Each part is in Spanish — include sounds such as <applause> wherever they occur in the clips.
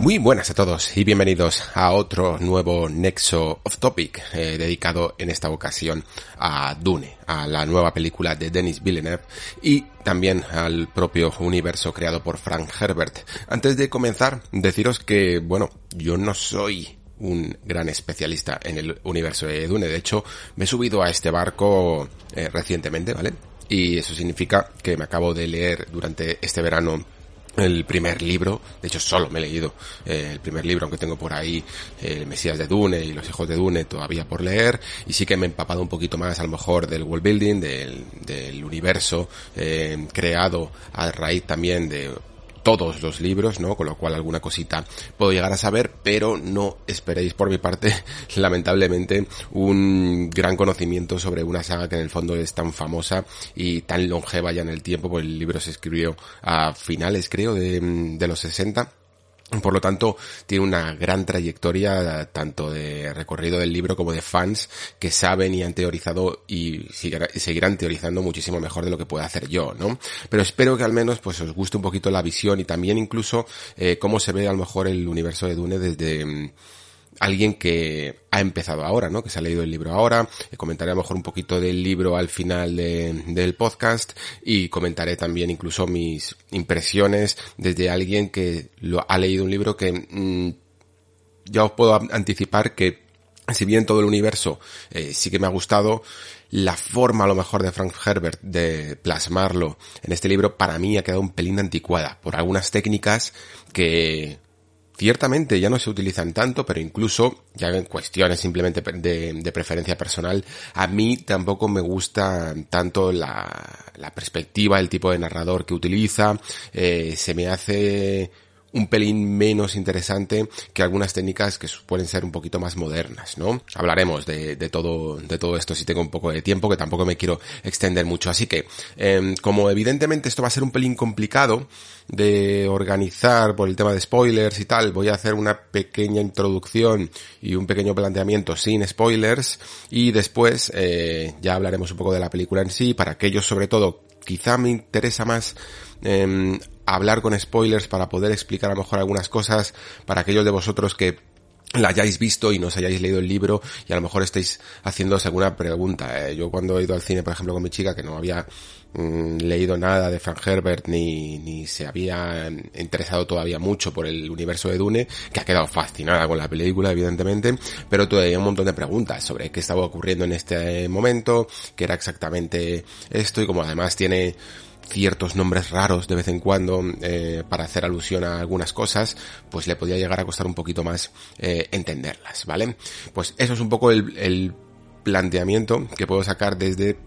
Muy buenas a todos y bienvenidos a otro nuevo Nexo of Topic eh, dedicado en esta ocasión a Dune, a la nueva película de Denis Villeneuve y también al propio universo creado por Frank Herbert. Antes de comenzar, deciros que, bueno, yo no soy un gran especialista en el universo de Dune, de hecho me he subido a este barco eh, recientemente, ¿vale? Y eso significa que me acabo de leer durante este verano el primer libro, de hecho solo me he leído eh, el primer libro, aunque tengo por ahí eh, El Mesías de Dune y Los Hijos de Dune todavía por leer, y sí que me he empapado un poquito más a lo mejor del world building, del, del universo eh, creado a raíz también de todos los libros, ¿no? Con lo cual alguna cosita puedo llegar a saber, pero no esperéis por mi parte, <laughs> lamentablemente, un gran conocimiento sobre una saga que en el fondo es tan famosa y tan longeva ya en el tiempo, porque el libro se escribió a finales, creo, de, de los 60 por lo tanto, tiene una gran trayectoria tanto de recorrido del libro como de fans que saben y han teorizado y seguirán teorizando muchísimo mejor de lo que pueda hacer yo, ¿no? Pero espero que al menos pues os guste un poquito la visión y también incluso eh, cómo se ve a lo mejor el universo de Dune desde mm, alguien que ha empezado ahora, ¿no? Que se ha leído el libro ahora. Eh, comentaré a lo mejor un poquito del libro al final del podcast y comentaré también incluso mis impresiones desde alguien que lo ha leído un libro que mm, ya os puedo anticipar que si bien todo el universo eh, sí que me ha gustado, la forma a lo mejor de Frank Herbert de plasmarlo en este libro para mí ha quedado un pelín anticuada por algunas técnicas que ciertamente ya no se utilizan tanto, pero incluso ya en cuestiones simplemente de, preferencia personal, a mí tampoco me gusta tanto la, perspectiva, el tipo de narrador que utiliza, eh, se me hace un pelín menos interesante que algunas técnicas que pueden ser un poquito más modernas, ¿no? Hablaremos de, todo, de todo esto si tengo un poco de tiempo, que tampoco me quiero extender mucho. Así que, em, como evidentemente esto va a ser un pelín complicado de organizar por el tema de spoilers y tal, voy a hacer una pequeña introducción y un pequeño planteamiento sin spoilers y después eh, ya hablaremos un poco de la película en sí, para aquellos sobre todo quizá me interesa más eh, hablar con spoilers para poder explicar a lo mejor algunas cosas para aquellos de vosotros que la hayáis visto y no os hayáis leído el libro y a lo mejor estáis haciéndoos alguna pregunta. ¿eh? Yo cuando he ido al cine, por ejemplo, con mi chica, que no había mm, leído nada de Frank Herbert ni, ni se había interesado todavía mucho por el universo de Dune, que ha quedado fascinada con la película, evidentemente, pero todavía un montón de preguntas sobre qué estaba ocurriendo en este momento, qué era exactamente esto y como además tiene ciertos nombres raros de vez en cuando eh, para hacer alusión a algunas cosas, pues le podía llegar a costar un poquito más eh, entenderlas, ¿vale? Pues eso es un poco el, planteamiento que puedo sacar desde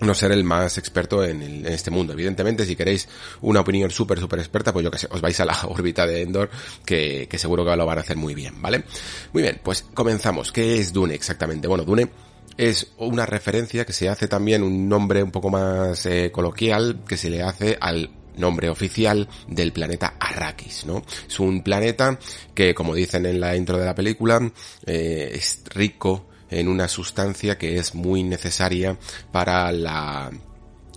no ser el más experto en, en, este mundo. Evidentemente, si queréis una opinión súper, súper experta, pues yo que sé, os vais a la <laughs> órbita de Endor, que, que seguro que lo van a hacer muy bien, ¿vale? Muy bien, pues comenzamos. ¿Qué es Dune exactamente? Bueno, Dune es una referencia que se hace también un nombre un poco más eh, coloquial que se le hace al nombre oficial del planeta Arrakis, ¿no? Es un planeta que, como dicen en la intro de la película, eh, es rico en una sustancia que es muy necesaria para la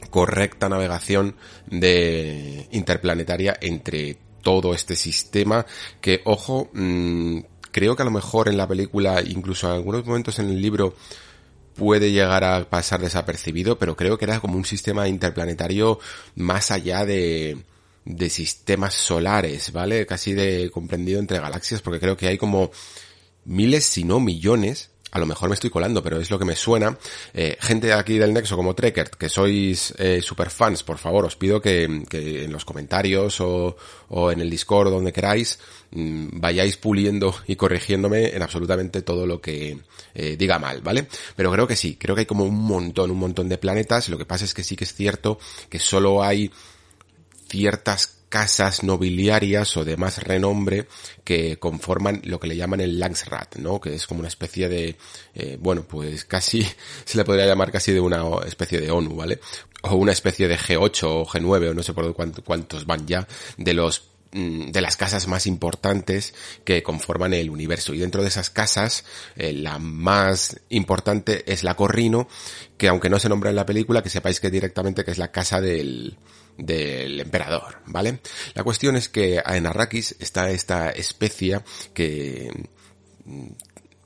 correcta navegación de interplanetaria entre todo este sistema que, ojo, mmm, creo que a lo mejor en la película, incluso en algunos momentos en el libro, puede llegar a pasar desapercibido, pero creo que era como un sistema interplanetario más allá de, de sistemas solares, ¿vale? Casi de comprendido entre galaxias, porque creo que hay como miles, si no millones, a lo mejor me estoy colando, pero es lo que me suena. Eh, gente aquí del Nexo como Trekkert, que sois eh, super fans, por favor, os pido que, en los comentarios o, o, en el Discord, donde queráis, mm, vayáis puliendo y corrigiéndome en absolutamente todo lo que eh, diga mal, ¿vale? Pero creo que sí, creo que hay como un montón, un montón de planetas. Lo que pasa es que sí que es cierto que solo hay ciertas casas nobiliarias o de más renombre que conforman lo que le llaman el Langsrat, ¿no? Que es como una especie de, eh, bueno, pues casi <laughs> se le podría llamar casi de una especie de ONU, ¿vale? O una especie de G8 o G9 o no sé por cuántos van ya de los mm, de las casas más importantes que conforman el universo. Y dentro de esas casas, eh, la más importante es la Corrino, que aunque no se nombra en la película, que sepáis que directamente que es la casa del, del emperador, ¿vale? La cuestión es que en Arrakis está esta especie que mm,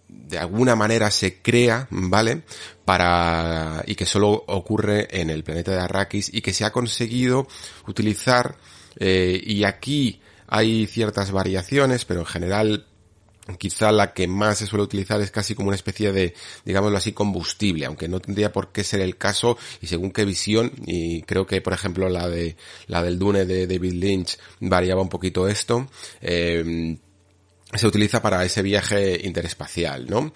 de alguna manera se crea, ¿vale? Para, y que solo ocurre en el planeta de Arrakis y que se ha conseguido utilizar, eh, y aquí hay ciertas variaciones, pero en general quizá la que más se suele utilizar es casi como una especie de, digámoslo así, combustible, aunque no tendría por qué ser el caso y según qué visión, y creo que por ejemplo la de, la del Dune de David Lynch variaba un poquito esto, eh, se utiliza para ese viaje interespacial, ¿no?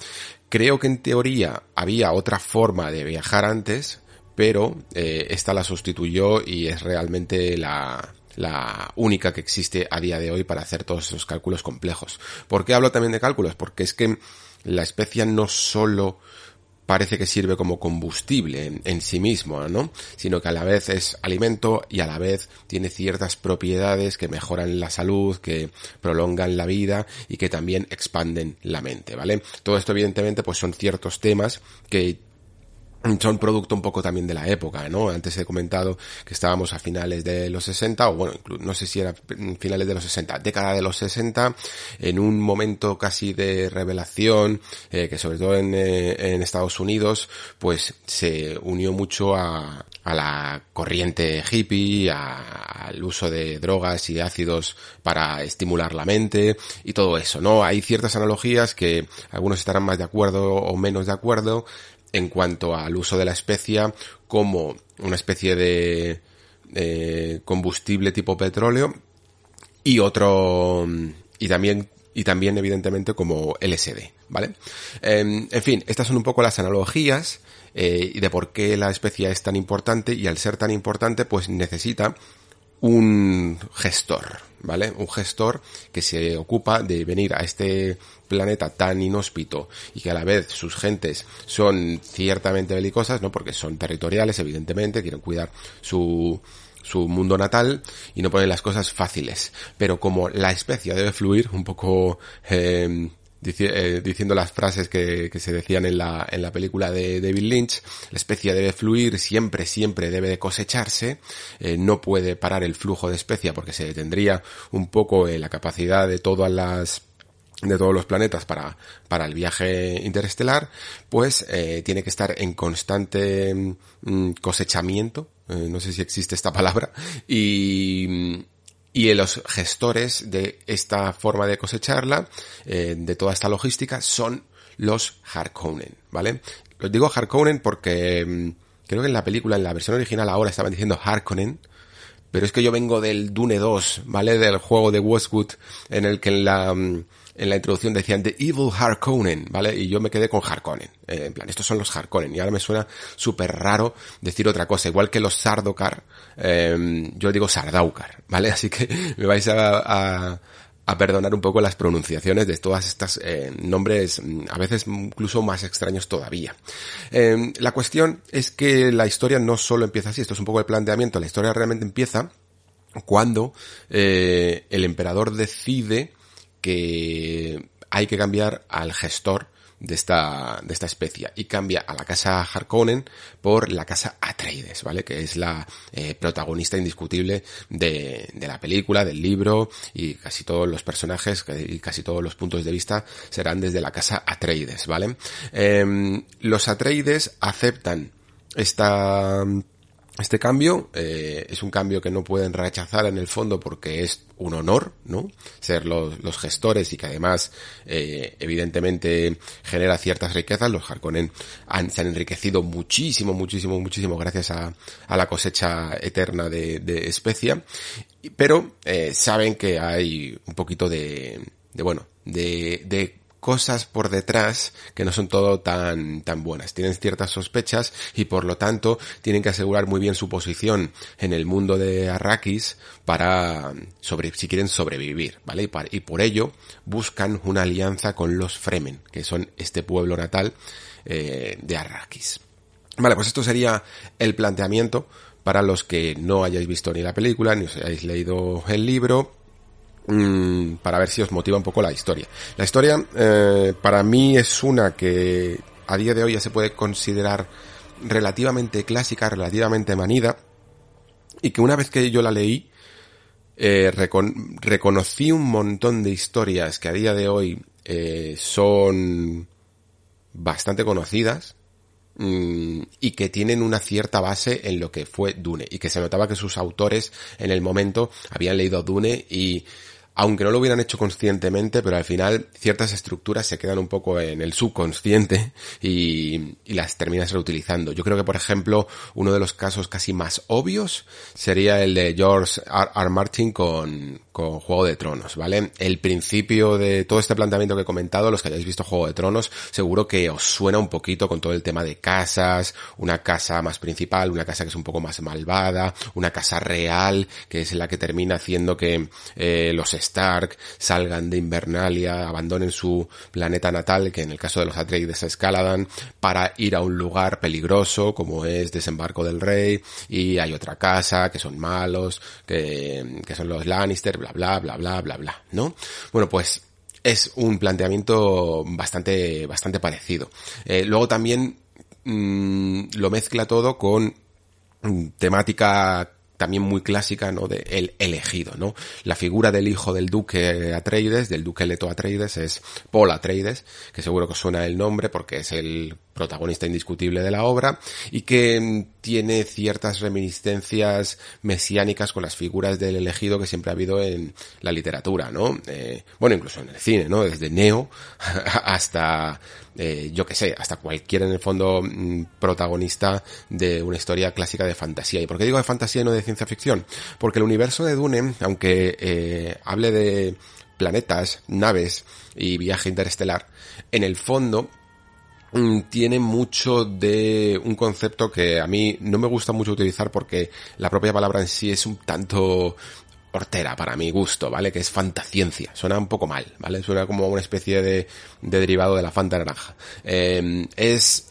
Creo que en teoría había otra forma de viajar antes, pero eh, esta la sustituyó y es realmente la, la única que existe a día de hoy para hacer todos esos cálculos complejos. ¿Por qué hablo también de cálculos? Porque es que la especia no solo parece que sirve como combustible en, sí mismo, ¿no? Sino que a la vez es alimento y a la vez tiene ciertas propiedades que mejoran la salud, que prolongan la vida y que también expanden la mente, ¿vale? Todo esto evidentemente pues son ciertos temas que son producto un poco también de la época, ¿no? Antes he comentado que estábamos a finales de los 60, o bueno, no sé si era finales de los 60, década de los 60, en un momento casi de revelación, eh, que sobre todo en, eh, en, Estados Unidos, pues se unió mucho a, a la corriente hippie, al uso de drogas y ácidos para estimular la mente y todo eso, ¿no? Hay ciertas analogías que algunos estarán más de acuerdo o menos de acuerdo, en cuanto al uso de la especia como una especie de combustible tipo petróleo y otro y también y también evidentemente como LSD, ¿vale? Em, en fin, estas son un poco las analogías eh, de por qué la especia es tan importante y al ser tan importante pues necesita un gestor, ¿vale? Un gestor que se ocupa de venir a este planeta tan inhóspito y que a la vez sus gentes son ciertamente belicosas, ¿no? Porque son territoriales, evidentemente, quieren cuidar su, su mundo natal y no ponen las cosas fáciles. Pero como la especie debe fluir un poco, eh, eh, diciendo las frases que, se decían en la, en la película de David Lynch, la especia debe fluir, siempre, siempre debe de cosecharse, eh, no puede parar el flujo de especia porque se detendría un poco eh, la capacidad de todas las de todos los planetas para, para el viaje interestelar, pues tiene que estar en constante mm, cosechamiento, no sé si existe esta palabra, y, y los gestores de esta forma de cosecharla, eh, de toda esta logística, son los Harkonnen, ¿vale? Los digo Harkonnen porque mm, creo que en la película, en la versión original ahora estaban diciendo Harkonnen, pero es que yo vengo del Dune 2, ¿vale? Del juego de Westwood, en el que en la, mm, en la introducción decían The Evil Harkonnen, ¿vale? Y yo me quedé con Harkonnen. Eh, en plan, estos son los Harkonnen. Y ahora me suena súper raro decir otra cosa. Igual que los Sardokar, eh, yo digo Sardaukar, ¿vale? <laughs> Así que me vais a, a, perdonar un poco las pronunciaciones de todas estas eh, nombres, mm, a veces incluso más extraños todavía. Eh, la cuestión es que la historia no solo empieza así, esto es un poco el planteamiento, la historia realmente empieza cuando eh, el emperador decide que hay que cambiar al gestor de esta, de esta especie y cambia a la casa Harkonnen por la casa Atreides, ¿vale? Que es la eh, protagonista indiscutible de, de la película, del libro y casi todos los personajes y casi todos los puntos de vista serán desde la casa Atreides, ¿vale? Em, los Atreides aceptan esta Este cambio eh, es un cambio que no pueden rechazar en el fondo porque es un honor, ¿no? Ser los, los gestores y que además, eh, evidentemente, genera ciertas riquezas. Los Harkonnen han, se han enriquecido muchísimo, muchísimo, muchísimo gracias a, a la cosecha eterna de, de especia. Pero eh, saben que hay un poquito de, de bueno, de, de cosas por detrás que no son todo tan, tan buenas. Tienen ciertas sospechas y por lo tanto tienen que asegurar muy bien su posición en el mundo de Arrakis para, sobre, si quieren sobrevivir, ¿vale? Y, por ello buscan una alianza con los Fremen, que son este pueblo natal eh, de Arrakis. Vale, pues esto sería el planteamiento para los que no hayáis visto ni la película, ni os hayáis leído el libro, Mm, para ver si os motiva un poco la historia. La historia eh, para mí es una que a día de hoy ya se puede considerar relativamente clásica, relativamente manida, y que una vez que yo la leí, eh, reconocí un montón de historias que a día de hoy eh, son bastante conocidas mm, y que tienen una cierta base en lo que fue Dune y que se notaba que sus autores en el momento habían leído Dune y aunque no lo hubieran hecho conscientemente, pero al final ciertas estructuras se quedan un poco en el subconsciente y, las terminas reutilizando. Yo creo que, por ejemplo, uno de los casos casi más obvios sería el de George R. R. Martin con, con Juego de Tronos, ¿vale? El principio de todo este planteamiento que he comentado, los que hayáis visto Juego de Tronos, seguro que os suena un poquito con todo el tema de casas, una casa más principal, una casa que es un poco más malvada, una casa real, que es la que termina haciendo que eh, los Stark salgan de Invernalia, abandonen su planeta natal, que en el caso de los Atreides es Caladan, para ir a un lugar peligroso como es Desembarco del Rey, y hay otra casa que son malos, que, que son los Lannister, bla bla bla bla bla bla, ¿no? Bueno, pues es un planteamiento bastante, bastante parecido. Eh, luego también mmm, lo mezcla todo con temática también muy clásica, ¿no? De el elegido, ¿no? La figura del hijo del duque Atreides, del duque Leto Atreides, es Paul Atreides, que seguro que suena el nombre porque es el protagonista indiscutible de la obra y que mm, tiene ciertas reminiscencias mesiánicas con las figuras del elegido que siempre ha habido en la literatura, ¿no? Eh, bueno, incluso en el cine, ¿no? Desde Neo <laughs> hasta, eh, yo que sé, hasta cualquier en el fondo mm, protagonista de una historia clásica de fantasía. ¿Y por qué digo de fantasía y no de ciencia ficción? Porque el universo de Dune, aunque eh, hable de planetas, naves y viaje interestelar, en el fondo Mm, tiene mucho de un concepto que a mí no me gusta mucho utilizar porque la propia palabra en sí es un tanto hortera para mi gusto, ¿vale? Que es fantasciencia. Suena un poco mal, ¿vale? Suena como una especie de, de derivado de la fanta naranja. Eh, es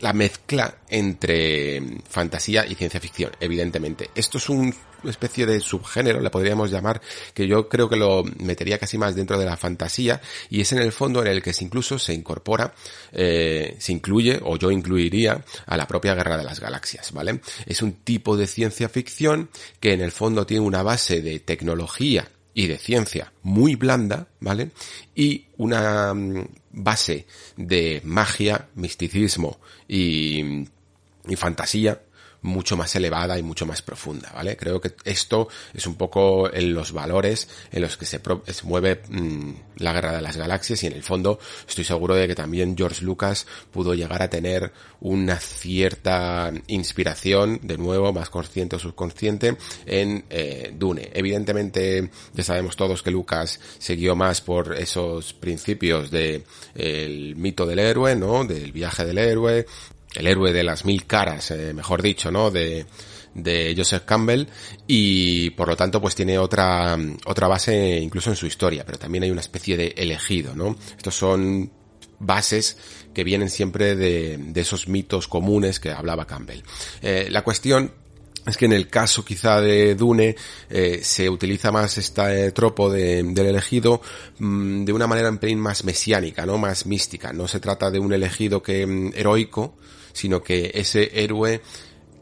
la mezcla entre fantasía y ciencia ficción, evidentemente. Esto es una especie de subgénero, le podríamos llamar, que yo creo que lo metería casi más dentro de la fantasía, y es en el fondo en el que incluso se incorpora, eh, se incluye, o yo incluiría, a la propia Guerra de las Galaxias, ¿vale? Es un tipo de ciencia ficción que en el fondo tiene una base de tecnología y de ciencia muy blanda, ¿vale? Y una mm, base de magia, misticismo y, y fantasía mucho más elevada y mucho más profunda, ¿vale? Creo que esto es un poco en los valores en los que se, mueve mmm, la guerra de las galaxias y en el fondo estoy seguro de que también George Lucas pudo llegar a tener una cierta inspiración, de nuevo, más consciente o subconsciente, en eh, Dune. Evidentemente, ya sabemos todos que Lucas siguió más por esos principios de el mito del héroe, ¿no? Del viaje del héroe, el héroe de las mil caras, eh, mejor dicho, ¿no? De, de Joseph Campbell y por lo tanto pues tiene otra, otra base incluso en su historia, pero también hay una especie de elegido, ¿no? Estos son bases que vienen siempre de, de esos mitos comunes que hablaba Campbell. Eh, la cuestión es que en el caso quizá de Dune eh, se utiliza más este tropo de, del elegido mmm, de una manera un pelín más mesiánica, ¿no? Más mística. No se trata de un elegido que mm, heroico, sino que ese héroe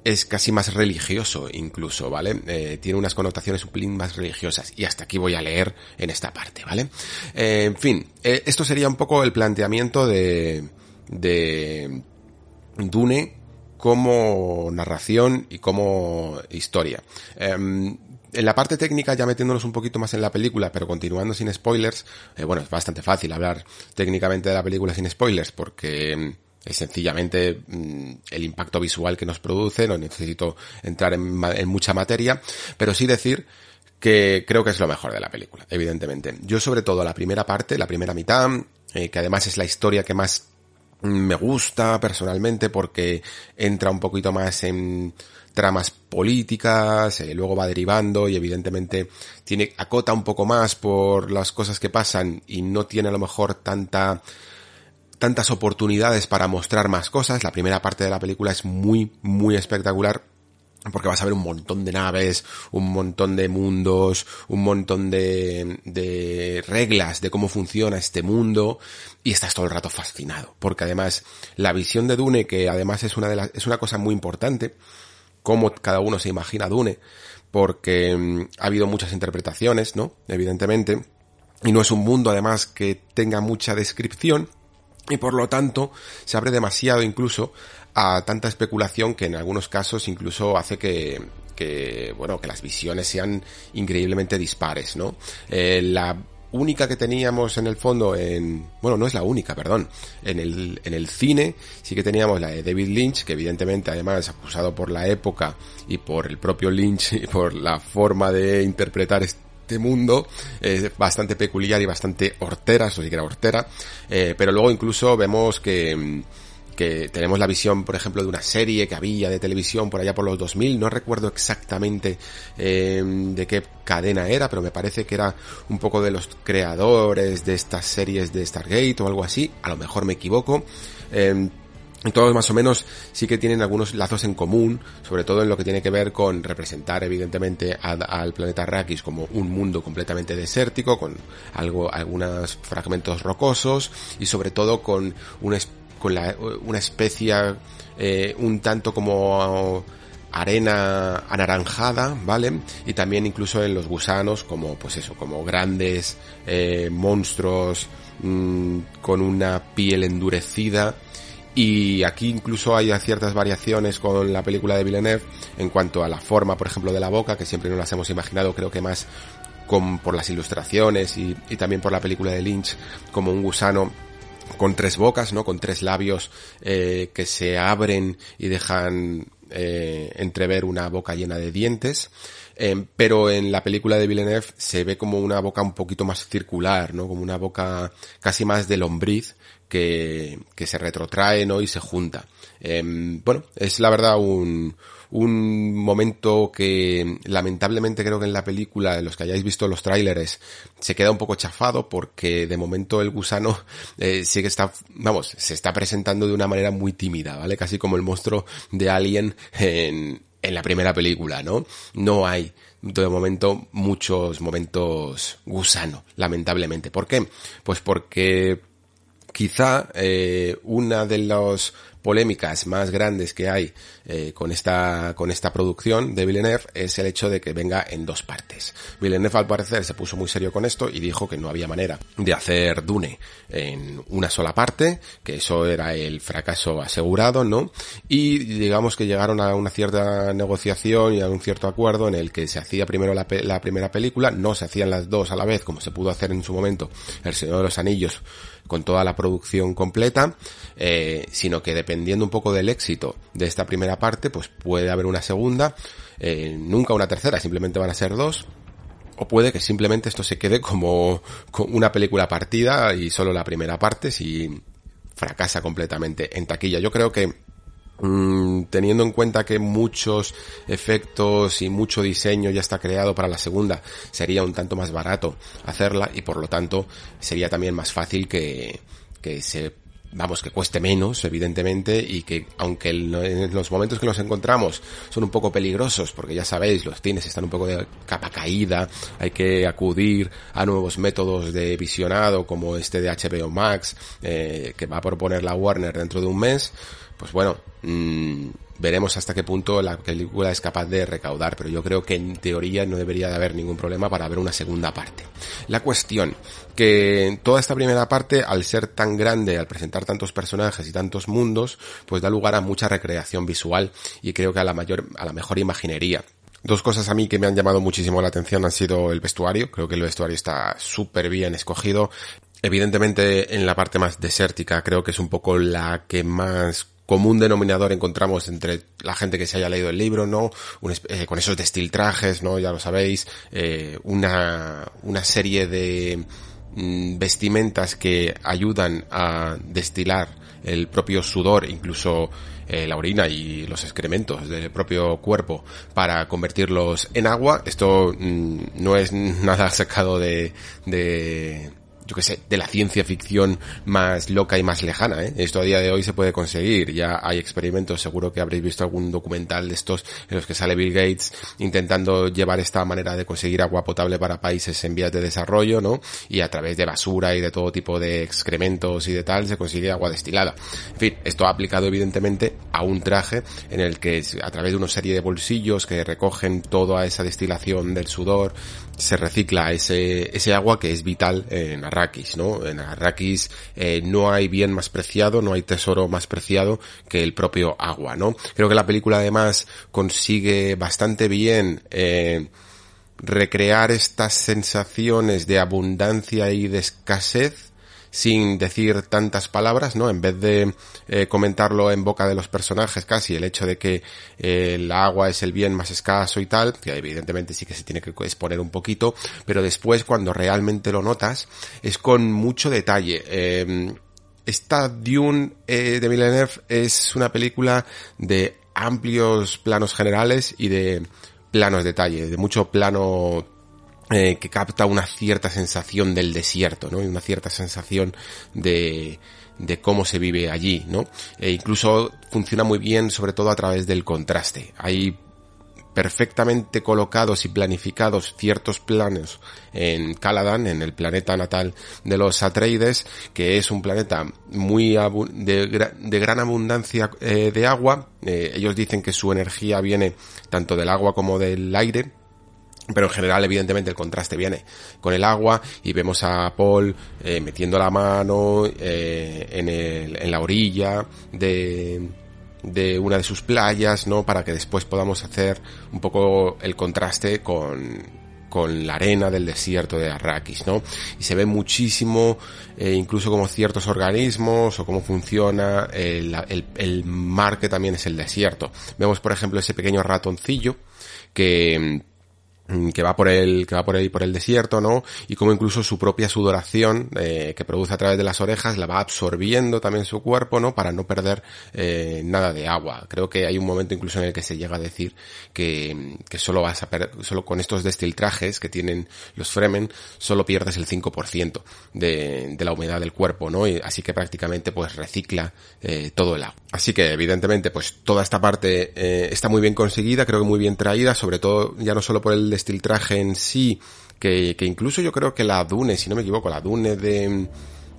es casi más religioso incluso, ¿vale? Eh, tiene unas connotaciones un pelín más religiosas y hasta aquí voy a leer en esta parte, ¿vale? Eh, en fin, eh, esto sería un poco el planteamiento de, de Dune como narración y como historia. Em, en la parte técnica, ya metiéndonos un poquito más en la película, pero continuando sin spoilers, bueno, es bastante fácil hablar técnicamente de la película sin spoilers, porque mm, es sencillamente mm, el impacto visual que nos produce, no necesito entrar en, mucha materia, pero sí decir que creo que es lo mejor de la película, evidentemente. Yo sobre todo la primera parte, la primera mitad, eh, que además es la historia que más me gusta personalmente porque entra un poquito más en tramas políticas, eh, luego va derivando y evidentemente tiene, acota un poco más por las cosas que pasan y no tiene a lo mejor tanta, tantas oportunidades para mostrar más cosas. La primera parte de la película es muy, muy espectacular porque vas a ver un montón de naves, un montón de mundos, un montón de, de reglas de cómo funciona este mundo y estás todo el rato fascinado, porque además la visión de Dune, que además es una de las, es una cosa muy importante, cómo cada uno se imagina Dune, porque mm, ha habido muchas interpretaciones, ¿no? Evidentemente. Y no es un mundo además que tenga mucha descripción y por lo tanto se abre demasiado incluso a tanta especulación que en algunos casos incluso hace que, que bueno, que las visiones sean increíblemente dispares, ¿no? Eh, la única que teníamos en el fondo en, bueno, no es la única, perdón, en el, en el cine sí que teníamos la de David Lynch, que evidentemente además acusado por la época y por el propio Lynch <laughs> y por la forma de interpretar mundo es bastante peculiar y bastante hortera, eso sí que era hortera, eh, pero luego incluso vemos que que tenemos la visión, por ejemplo, de una serie que había de televisión por allá por los 2000, no recuerdo exactamente eh, de qué cadena era, pero me parece que era un poco de los creadores de estas series de Stargate o algo así, a lo mejor me equivoco. Eh, todos más o menos sí que tienen algunos lazos en común, sobre todo en lo que tiene que ver con representar evidentemente al planeta Arrakis como un mundo completamente desértico, con algo, algunos fragmentos rocosos y sobre todo con un con la, una especie eh, un tanto como arena anaranjada, ¿vale? Y también incluso en los gusanos como, pues eso, como grandes eh, monstruos mmm, con una piel endurecida. Y aquí incluso hay ciertas variaciones con la película de Villeneuve en cuanto a la forma, por ejemplo, de la boca, que siempre nos las hemos imaginado, creo que más con, por las ilustraciones y, y también por la película de Lynch, como un gusano con tres bocas, ¿no? Con tres labios eh, que se abren y dejan eh, entrever una boca llena de dientes. Eh, pero en la película de Villeneuve se ve como una boca un poquito más circular, ¿no? Como una boca casi más de lombriz que, se retrotrae, ¿no? Y se junta. bueno, es la verdad un, un momento que lamentablemente creo que en la película, los que hayáis visto los tráileres, se queda un poco chafado porque de momento el gusano eh, sí que está, vamos, se está presentando de una manera muy tímida, ¿vale? Casi como el monstruo de Alien en, en la primera película, ¿no? No hay de momento muchos momentos gusano, lamentablemente. ¿Por qué? Pues porque quizá eh, una de los polémicas más grandes que hay eh, con esta con esta producción de Villeneuve es el hecho de que venga en dos partes. Villeneuve al parecer se puso muy serio con esto y dijo que no había manera de hacer Dune en una sola parte, que eso era el fracaso asegurado, ¿no? Y digamos que llegaron a una cierta negociación y a un cierto acuerdo en el que se hacía primero la, la primera película, no se hacían las dos a la vez como se pudo hacer en su momento El Señor de los Anillos con toda la producción completa, eh, sino que dependiendo un poco del éxito de esta primera parte, pues puede haber una segunda, eh, nunca una tercera, simplemente van a ser dos, o puede que simplemente esto se quede como, como una película partida y solo la primera parte si fracasa completamente en taquilla. Yo creo que Mm, teniendo en cuenta que muchos efectos y mucho diseño ya está creado para la segunda, sería un tanto más barato hacerla y por lo tanto sería también más fácil que, que se vamos, que cueste menos, evidentemente, y que aunque en los momentos que nos encontramos son un poco peligrosos, porque ya sabéis, los cines están un poco de capa caída, hay que acudir a nuevos métodos de visionado como este de HBO Max, eh, que va a proponer la Warner dentro de un mes, pues bueno, mmm, veremos hasta qué punto la película es capaz de recaudar, pero yo creo que en teoría no debería de haber ningún problema para ver una segunda parte. La cuestión, que toda esta primera parte, al ser tan grande, al presentar tantos personajes y tantos mundos, pues da lugar a mucha recreación visual y creo que a la mayor, a la mejor imaginería. Dos cosas a mí que me han llamado muchísimo la atención han sido el vestuario. Creo que el vestuario está súper bien escogido. Evidentemente en la parte más desértica creo que es un poco la que más común denominador encontramos entre la gente que se haya leído el libro, ¿no? Eh, con esos destiltrajes, ¿no? Ya lo sabéis, eh, una, una serie de mm, vestimentas que ayudan a destilar el propio sudor, incluso eh, la orina y los excrementos del propio cuerpo para convertirlos en agua. Esto mm, no es <laughs> nada sacado de, de yo que sé, de la ciencia ficción más loca y más lejana, ¿eh? Esto a día de hoy se puede conseguir, ya hay experimentos, seguro que habréis visto algún documental de estos en los que sale Bill Gates intentando llevar esta manera de conseguir agua potable para países en vías de desarrollo, ¿no? Y a través de basura y de todo tipo de excrementos y de tal se consigue agua destilada. En fin, esto ha aplicado evidentemente a un traje en el que a través de una serie de bolsillos que recogen toda esa destilación del sudor, se recicla ese, ese agua que es vital en Arrakis, ¿no? En Arrakis eh, no hay bien más preciado, no hay tesoro más preciado que el propio agua, ¿no? Creo que la película además consigue bastante bien eh, recrear estas sensaciones de abundancia y de escasez sin decir tantas palabras, ¿no? En vez de eh, comentarlo en boca de los personajes casi, el hecho de que eh, el agua es el bien más escaso y tal, que evidentemente sí que se tiene que exponer un poquito, pero después cuando realmente lo notas es con mucho detalle. Eh, esta Dune eh, de Villeneuve es una película de amplios planos generales y de planos detalle, de mucho plano eh, que capta una cierta sensación del desierto, ¿no? Y una cierta sensación de, cómo se vive allí, ¿no? E incluso funciona muy bien, sobre todo a través del contraste. Hay perfectamente colocados y planificados ciertos planos en Caladan, en el planeta natal de los Atreides, que es un planeta muy de, de gran abundancia eh, de agua. Eh, ellos dicen que su energía viene tanto del agua como del aire, pero en general evidentemente el contraste viene con el agua y vemos a Paul eh, metiendo la mano eh, en, el, en la orilla de, de una de sus playas, ¿no? Para que después podamos hacer un poco el contraste con, con la arena del desierto de Arrakis, ¿no? Y se ve muchísimo, eh, incluso como ciertos organismos o cómo funciona el, el, el mar que también es el desierto. Vemos, por ejemplo, ese pequeño ratoncillo que que va por el que va por ahí por el desierto no y como incluso su propia sudoración eh, que produce a través de las orejas la va absorbiendo también su cuerpo no para no perder eh, nada de agua. Creo que hay un momento incluso en el que se llega a decir que, que solo vas a solo con estos destiltrajes que tienen los Fremen solo pierdes el 5% de, de la humedad del cuerpo no y así que prácticamente pues recicla eh, todo el agua. Así que evidentemente pues toda esta parte eh, está muy bien conseguida creo que muy bien traída sobre todo ya no solo por el destiltraje en sí, que, que incluso yo creo que la Dune, si no me equivoco, la Dune de,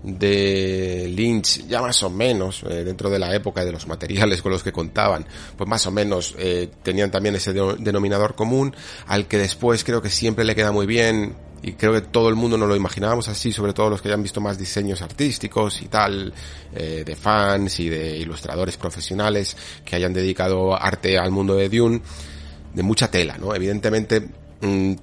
de Lynch ya más o menos eh, dentro de la época de los materiales con los que contaban pues más o menos eh, tenían también ese denominador común al que después creo que siempre le queda muy bien y creo que todo el mundo nos lo imaginábamos así sobre todo los que hayan visto más diseños artísticos y tal eh, de fans y de ilustradores profesionales que hayan dedicado arte al mundo de Dune de mucha tela no evidentemente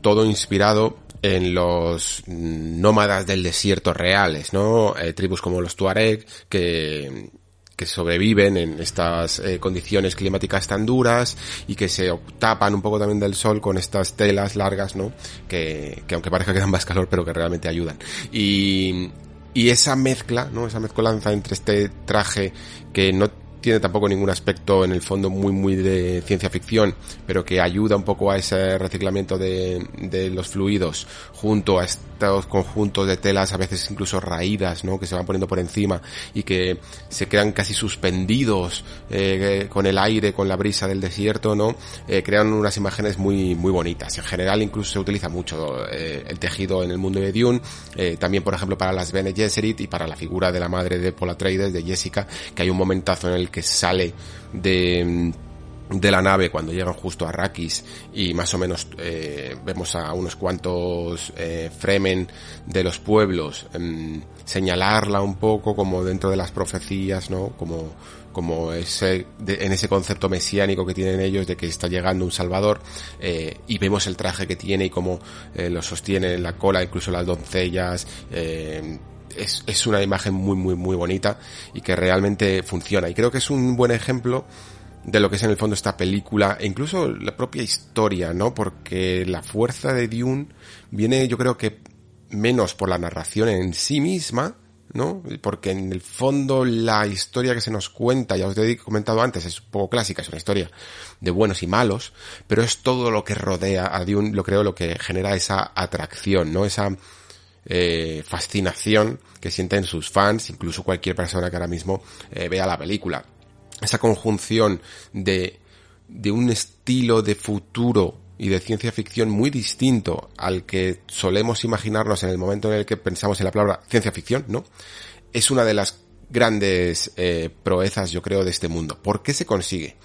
todo inspirado en los nómadas del desierto reales, ¿no? Eh, tribus como los Tuareg que, que sobreviven en estas eh, condiciones climáticas tan duras y que se tapan un poco también del sol con estas telas largas, ¿no? Que, que aunque parezca que dan más calor, pero que realmente ayudan. Y, y esa mezcla, ¿no? Esa mezcolanza entre este traje que no tiene tampoco ningún aspecto en el fondo muy muy de ciencia ficción, pero que ayuda un poco a ese reciclamiento de, de los fluidos junto a estos conjuntos de telas a veces incluso raídas, ¿no? Que se van poniendo por encima y que se quedan casi suspendidos eh, con el aire, con la brisa del desierto, ¿no? Eh, crean unas imágenes muy muy bonitas. En general incluso se utiliza mucho eh, el tejido en el mundo de Dune, eh, también por ejemplo para las Bene Gesserit y para la figura de la madre de Paul Atreides, de Jessica, que hay un momentazo en el que sale de de la nave cuando llegan justo a Arrakis y más o menos eh, vemos a unos cuantos eh, Fremen de los pueblos em, señalarla un poco como dentro de las profecías, ¿no? Como, como ese, en ese concepto mesiánico que tienen ellos de que está llegando un salvador eh, y vemos el traje que tiene y cómo lo sostiene en la cola, incluso las doncellas, es, es una imagen muy, muy, muy bonita y que realmente funciona. Y creo que es un buen ejemplo de lo que es en el fondo esta película e incluso la propia historia, ¿no? Porque la fuerza de Dune viene yo creo que menos por la narración en sí misma, ¿no? Porque en el fondo la historia que se nos cuenta, ya os he comentado antes, es un poco clásica, es una historia de buenos y malos, pero es todo lo que rodea a Dune, lo creo, lo que genera esa atracción, ¿no? Esa eh, fascinación que sienten sus fans, incluso cualquier persona que ahora mismo eh, vea la película esa conjunción de, de un estilo de futuro y de ciencia ficción muy distinto al que solemos imaginarnos en el momento en el que pensamos en la palabra ciencia ficción, ¿no? Es una de las grandes eh, proezas, yo creo, de este mundo. ¿Por qué se consigue?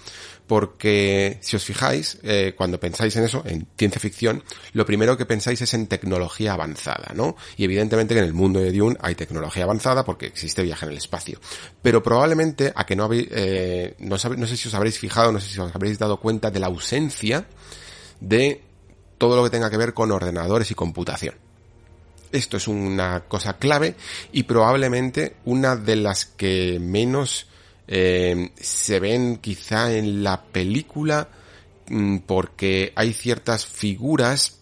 Porque si os fijáis, eh, cuando pensáis en eso, en ciencia ficción, lo primero que pensáis es en tecnología avanzada, ¿no? Y evidentemente que en el mundo de Dune hay tecnología avanzada porque existe viaje en el espacio. Pero probablemente, a que no habéis, eh, no, no sé si os habréis fijado, no sé si os habréis dado cuenta de la ausencia de todo lo que tenga que ver con ordenadores y computación. Esto es una cosa clave y probablemente una de las que menos eh, se ven quizá en la película mm, porque hay ciertas figuras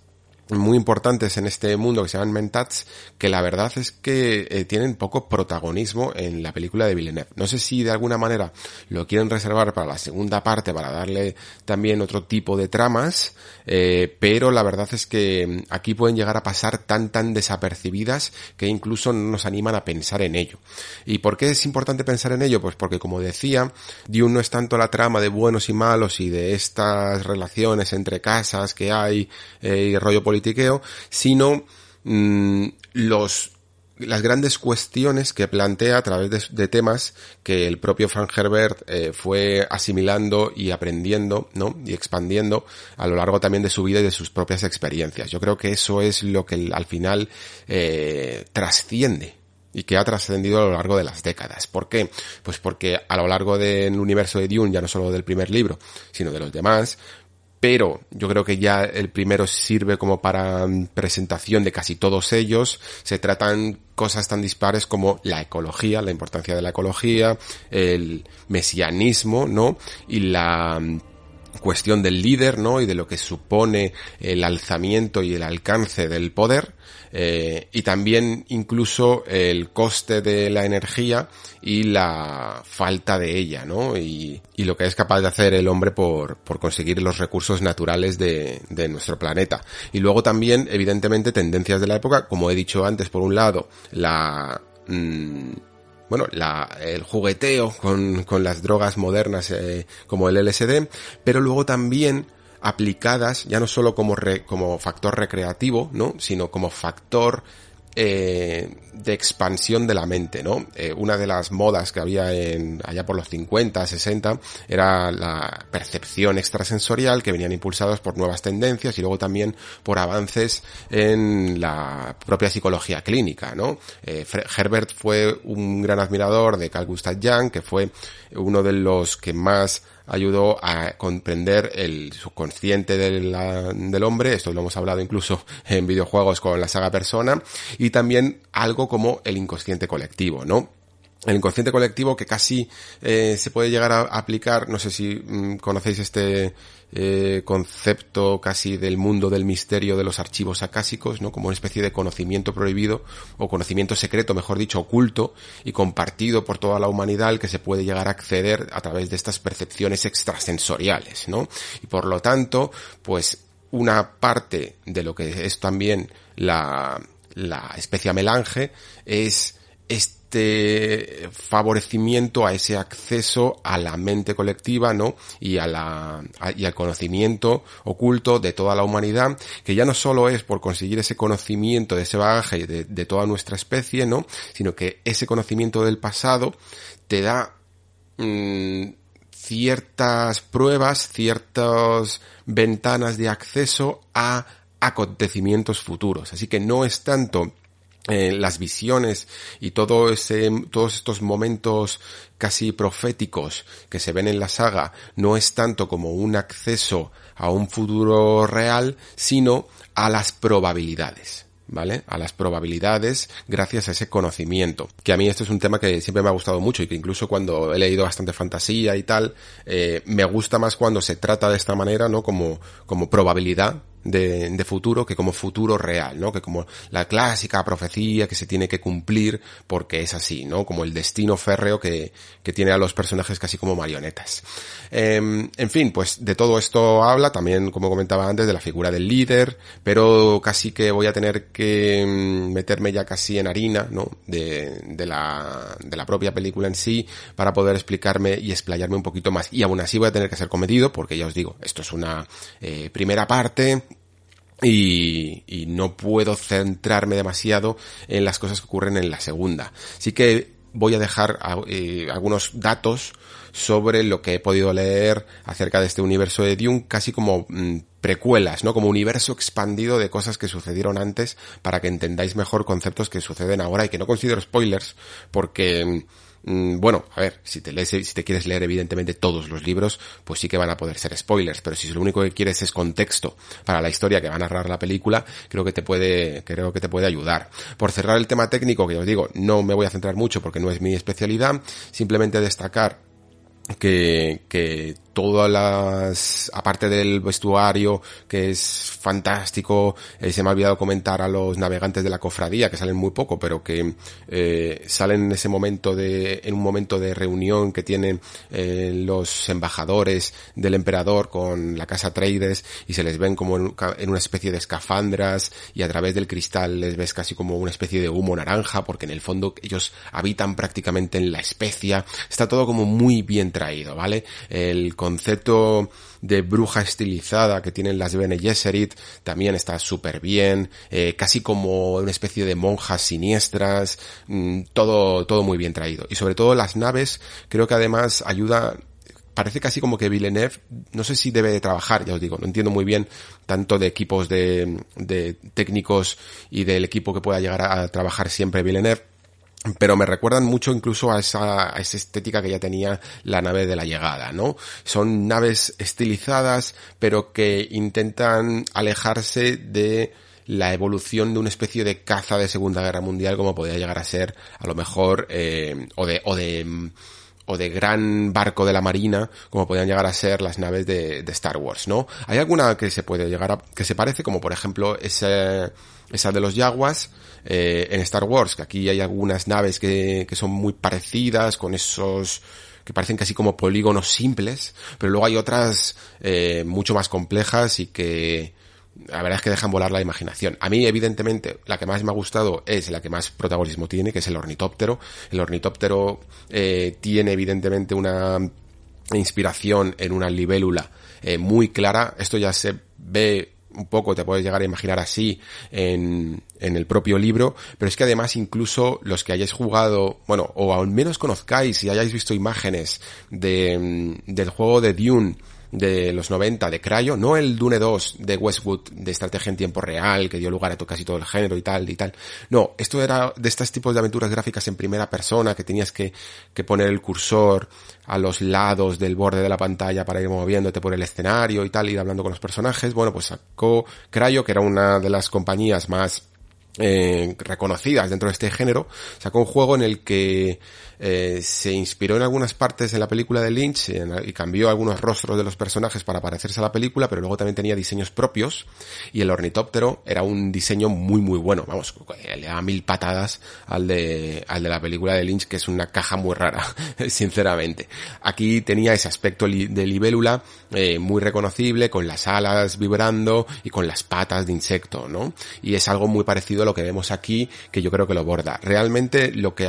muy importantes en este mundo que se llaman mentats que la verdad es que eh, tienen poco protagonismo en la película de Villeneuve. No sé si de alguna manera lo quieren reservar para la segunda parte para darle también otro tipo de tramas, eh, pero la verdad es que mm, aquí pueden llegar a pasar tan tan desapercibidas que incluso no nos animan a pensar en ello. ¿Y por qué es importante pensar en ello? Pues porque como decía, Dune no es tanto la trama de buenos y malos y de estas relaciones entre casas que hay eh, y rollo politiqueo, sino mm, los las grandes cuestiones que plantea a través de, temas que el propio Frank Herbert eh, fue asimilando y aprendiendo, ¿no? Y expandiendo a lo largo también de su vida y de sus propias experiencias. Yo creo que eso es lo que al final eh, trasciende y que ha trascendido a lo largo de las décadas. ¿Por qué? Pues porque a lo largo del universo de Dune, ya no solo del primer libro, sino de los demás, pero yo creo que ya el primero sirve como para presentación de casi todos ellos. Se tratan cosas tan dispares como la ecología, la importancia de la ecología, el mesianismo, ¿no? Y la mm, cuestión del líder, ¿no? Y de lo que supone el alzamiento y el alcance del poder eh, y también incluso el coste de la energía y la falta de ella, ¿no? Y, lo que es capaz de hacer el hombre por, conseguir los recursos naturales de, de nuestro planeta. Y luego también, evidentemente, tendencias de la época, como he dicho antes, por un lado, la... Mmm, bueno, la, el jugueteo con, con las drogas modernas eh, como el LSD, pero luego también aplicadas ya no solo como, como factor recreativo, ¿no? sino como factor eh, de expansión de la mente, ¿no? Eh, una de las modas que había en, allá por los 50, 60, era la percepción extrasensorial que venían impulsados por nuevas tendencias y luego también por avances en la propia psicología clínica, ¿no? Eh, Herbert fue un gran admirador de Carl Gustav Jung, que fue uno de los que más ayudó a comprender el subconsciente del hombre, esto lo hemos hablado incluso en videojuegos con la saga Persona, y también algo como el inconsciente colectivo, ¿no? El inconsciente colectivo que casi eh, se puede llegar a aplicar, no sé si mm, conocéis este eh, concepto casi del mundo del misterio de los archivos acásicos, ¿no? Como una especie de conocimiento prohibido o conocimiento secreto, mejor dicho, oculto y compartido por toda la humanidad que se puede llegar a acceder a través de estas percepciones extrasensoriales, ¿no? Y por lo tanto, pues una parte de lo que es también la, la especia melange es este favorecimiento a ese acceso a la mente colectiva, ¿no? Y a la, y al conocimiento oculto de toda la humanidad, que ya no solo es por conseguir ese conocimiento de ese bagaje de, de toda nuestra especie, ¿no? Sino que ese conocimiento del pasado te da, mmm, ciertas pruebas, ciertas ventanas de acceso a acontecimientos futuros. Así que no es tanto eh, las visiones y todo ese, todos estos momentos casi proféticos que se ven en la saga no es tanto como un acceso a un futuro real, sino a las probabilidades. ¿vale? A las probabilidades gracias a ese conocimiento. Que a mí esto es un tema que siempre me ha gustado mucho y que incluso cuando he leído bastante fantasía y tal, eh, me gusta más cuando se trata de esta manera, ¿no? Como, como probabilidad de, de, futuro que como futuro real, ¿no? Que como la clásica profecía que se tiene que cumplir porque es así, ¿no? Como el destino férreo que, que tiene a los personajes casi como marionetas. Eh, en fin, pues de todo esto habla también, como comentaba antes, de la figura del líder, pero casi que voy a tener que mm, meterme ya casi en harina, ¿no? De, de la, de la propia película en sí para poder explicarme y explayarme un poquito más. Y aún así voy a tener que ser cometido porque ya os digo, esto es una eh, primera parte y, y, no puedo centrarme demasiado en las cosas que ocurren en la segunda. Así que voy a dejar eh, algunos datos sobre lo que he podido leer acerca de este universo de Dune, casi como mm, precuelas, ¿no? Como universo expandido de cosas que sucedieron antes para que entendáis mejor conceptos que suceden ahora y que no considero spoilers porque Mm, bueno, a ver, si te lees, si te quieres leer evidentemente todos los libros, pues sí que van a poder ser spoilers, pero si lo único que quieres es contexto para la historia que va a narrar la película, creo que te puede, creo que te puede ayudar. Por cerrar el tema técnico, que os digo, no me voy a centrar mucho porque no es mi especialidad, simplemente destacar que, que todas las, aparte del vestuario, que es fantástico, eh, se me ha olvidado comentar a los navegantes de la cofradía, que salen muy poco, pero que eh, salen en ese momento de, en un momento de reunión que tienen eh, los embajadores del emperador con la casa Trades y se les ven como en, en, una especie de escafandras y a través del cristal les ves casi como una especie de humo naranja, porque en el fondo ellos habitan prácticamente en la especia, está todo como muy bien traído, ¿vale? El concepto de bruja estilizada que tienen las Bene Gesserit también está súper bien, eh, casi como una especie de monjas siniestras, mmm, todo, todo muy bien traído. Y sobre todo las naves, creo que además ayuda parece casi como que Villeneuve, no sé si debe de trabajar, ya os digo, no entiendo muy bien tanto de equipos de, de técnicos y del equipo que pueda llegar a, a trabajar siempre Villeneuve, pero me recuerdan mucho incluso a esa, estética que ya tenía la nave de la llegada, ¿no? Son naves estilizadas, pero que intentan alejarse de la evolución de una especie de caza de Segunda Guerra Mundial como podría llegar a ser a lo mejor eh, o de o de o de gran barco de la marina como podrían llegar a ser las naves de, de, Star Wars, ¿no? Hay alguna que se puede llegar a, que se parece como por ejemplo ese, esa de los Jaguars eh, en Star Wars, que aquí hay algunas naves que, que son muy parecidas con esos que parecen casi como polígonos simples, pero luego hay otras eh, mucho más complejas y que la verdad es que dejan volar la imaginación. A mí, evidentemente, la que más me ha gustado es la que más protagonismo tiene, que es el ornitóptero. El ornitóptero eh, tiene, evidentemente, una inspiración en una libélula eh, muy clara. Esto ya se ve un poco, te puedes llegar a imaginar así en, en el propio libro, pero es que además incluso los que hayáis jugado, bueno, o al menos conozcáis y hayáis visto imágenes de, del juego de Dune, de los 90 de Cryo, no el Dune 2 de Westwood de estrategia en tiempo real que dio lugar a casi todo el género y tal y tal. No, esto era de estos tipos de aventuras gráficas en primera persona que tenías que, que poner el cursor a los lados del borde de la pantalla para ir moviéndote por el escenario y tal, ir hablando con los personajes. Bueno, pues sacó Cryo, que era una de las compañías más eh, reconocidas dentro de este género, sacó un juego en el que eh, se inspiró en algunas partes en la película de Lynch y cambió algunos rostros de los personajes para parecerse a la película, pero luego también tenía diseños propios y el ornitóptero era un diseño muy muy bueno, vamos, le da mil patadas al de, al de la película de Lynch que es una caja muy rara, <laughs> sinceramente. Aquí tenía ese aspecto de libélula eh, muy reconocible, con las alas vibrando y con las patas de insecto, ¿no? Y es algo muy parecido a lo que vemos aquí, que yo creo que lo borda. Realmente lo que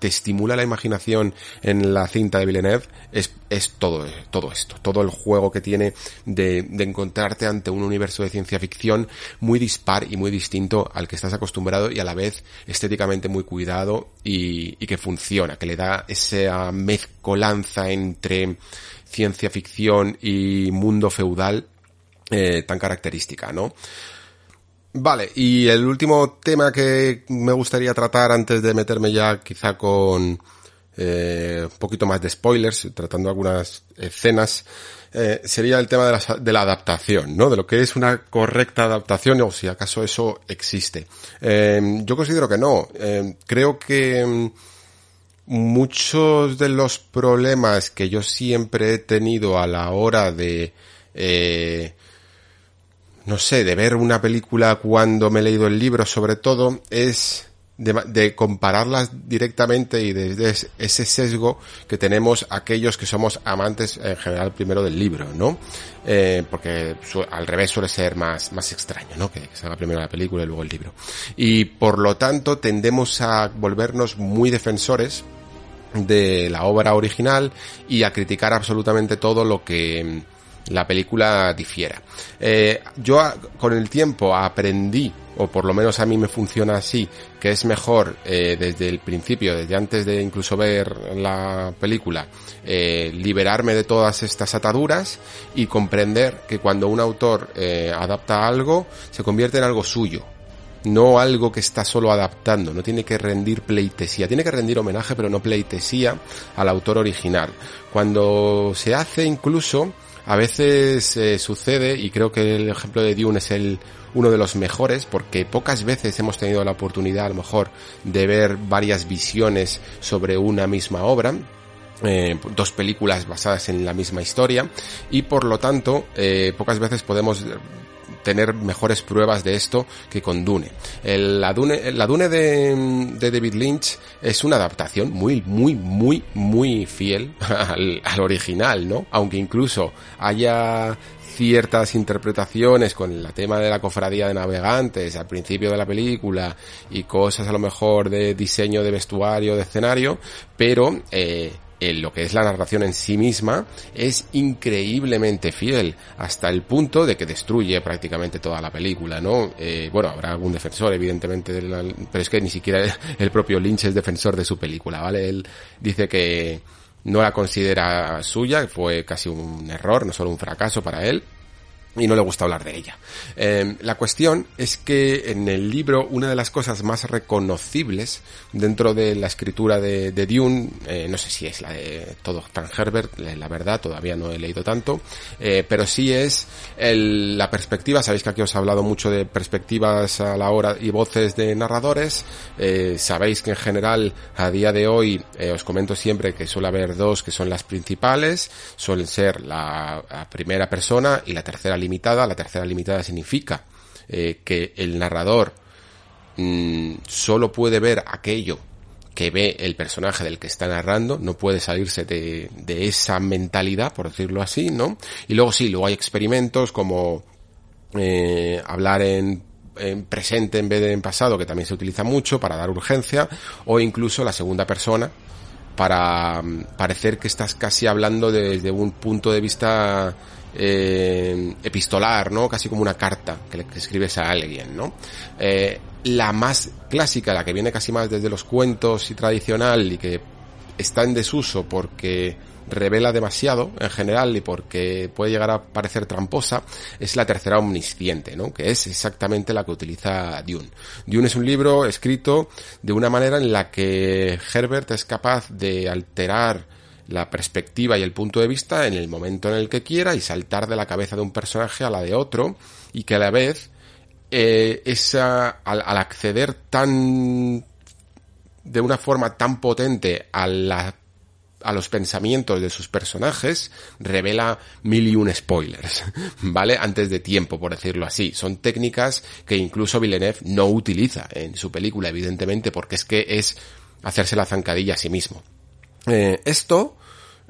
te estimula la imaginación en la cinta de Villeneuve es, es todo, todo esto, todo el juego que tiene de, de encontrarte ante un universo de ciencia ficción muy dispar y muy distinto al que estás acostumbrado y a la vez estéticamente muy cuidado y, y que funciona, que le da esa mezcolanza entre ciencia ficción y mundo feudal eh, tan característica, ¿no? Vale, y el último tema que me gustaría tratar antes de meterme ya quizá con eh, un poquito más de spoilers, tratando algunas escenas, eh, sería el tema de la, adaptación, ¿no? De lo que es una correcta adaptación o si acaso eso existe. Eh, yo considero que no. Eh, creo que mm, muchos de los problemas que yo siempre he tenido a la hora de eh, no sé, de ver una película cuando me he leído el libro, sobre todo, es de, compararlas directamente y desde ese sesgo que tenemos aquellos que somos amantes en general primero del libro, ¿no? Eh, porque su, al revés suele ser más, más extraño, ¿no? Que, que salga primero la película y luego el libro. Y por lo tanto tendemos a volvernos muy defensores de la obra original y a criticar absolutamente todo lo que la película difiera. Eh, yo con el tiempo aprendí, o por lo menos a mí me funciona así, que es mejor eh, desde el principio, desde antes de incluso ver la película, eh, liberarme de todas estas ataduras y comprender que cuando un autor adapta algo, se convierte en algo suyo, no algo que está solo adaptando, no tiene que rendir pleitesía, tiene que rendir homenaje pero no pleitesía al autor original. Cuando se hace incluso a veces eh, sucede, y creo que el ejemplo de Dune es el, uno de los mejores, porque pocas veces hemos tenido la oportunidad, a lo mejor, de ver varias visiones sobre una misma obra, eh, dos películas basadas en la misma historia, y por lo tanto, eh, pocas veces podemos tener mejores pruebas de esto que con Dune. El, la Dune, de, de, David Lynch es una adaptación muy, muy, muy, muy fiel <laughs> al, al original, ¿no? Aunque incluso haya ciertas interpretaciones con el tema de la cofradía de navegantes al principio de la película y cosas a lo mejor de diseño de vestuario, de escenario, pero eh, en lo que es la narración en sí misma es increíblemente fiel hasta el punto de que destruye prácticamente toda la película, ¿no? Eh, bueno, habrá algún defensor, evidentemente, de la, pero es que ni siquiera <laughs> el propio Lynch es defensor de su película, ¿vale? Él dice que no la considera suya, fue casi un error, no solo un fracaso para él, y no le gusta hablar de ella. Eh, la cuestión es que en el libro una de las cosas más reconocibles dentro de la escritura de, de Dune, eh, no sé si es la de todo Tan Herbert, la verdad todavía no he leído tanto, eh, pero sí es la perspectiva, sabéis que aquí os he hablado mucho de perspectivas a la hora y voces de narradores, sabéis que en general a día de hoy os comento siempre que suele haber dos que son las principales, suelen ser la primera persona y la tercera limitada. La tercera limitada significa eh, que el narrador mmm, solo puede ver aquello que ve el personaje del que está narrando, no puede salirse de, de, esa mentalidad, por decirlo así, ¿no? Y luego sí, luego hay experimentos como eh, hablar en, en, presente en vez de en pasado, que también se utiliza mucho para dar urgencia, o incluso la segunda persona, para um, parecer que estás casi hablando desde un punto de vista eh, epistolar, ¿no? Casi como una carta que le escribes a alguien, ¿no? Eh, la más clásica, la que viene casi más desde los cuentos y tradicional y que está en desuso porque revela demasiado en general y porque puede llegar a parecer tramposa, es la tercera omnisciente, ¿no? Que es exactamente la que utiliza Dune. Dune es un libro escrito de una manera en la que Herbert es capaz de alterar la perspectiva y el punto de vista en el momento en el que quiera y saltar de la cabeza de un personaje a la de otro y que a la vez eh, esa, al, acceder tan de una forma tan potente a la a los pensamientos de sus personajes revela mil y un spoilers, <laughs> ¿vale? Antes de tiempo, por decirlo así. Son técnicas que incluso Villeneuve no utiliza en su película, evidentemente, porque es que es hacerse la zancadilla a sí mismo. Eh, esto,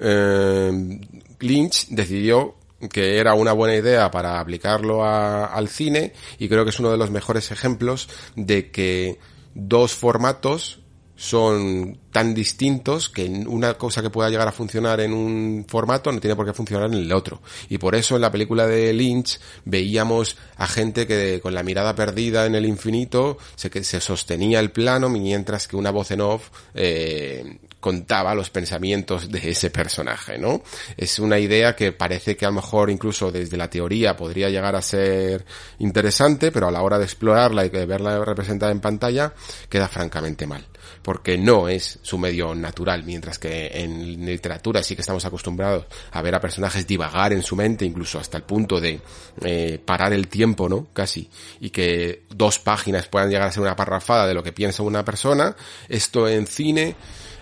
eh, Lynch decidió que era una buena idea para aplicarlo al cine y creo que es uno de los mejores ejemplos de que dos formatos son tan distintos que una cosa que pueda llegar a funcionar en un formato no tiene por qué funcionar en el otro. Y por eso en la película de Lynch veíamos a gente que con la mirada perdida en el infinito se, que se sostenía el plano mientras que una voz en off eh, contaba los pensamientos de ese personaje, ¿no? Es una idea que parece que a lo mejor incluso desde la teoría podría llegar a ser interesante, pero a la hora de explorarla y de verla representada en pantalla queda francamente mal porque no es su medio natural, mientras que en literatura sí que estamos acostumbrados a ver a personajes divagar en su mente, incluso hasta el punto de eh, parar el tiempo, ¿no? Casi, y que dos páginas puedan llegar a ser una parrafada de lo que piensa una persona, esto en cine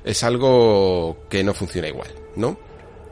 es algo que no funciona igual, ¿no?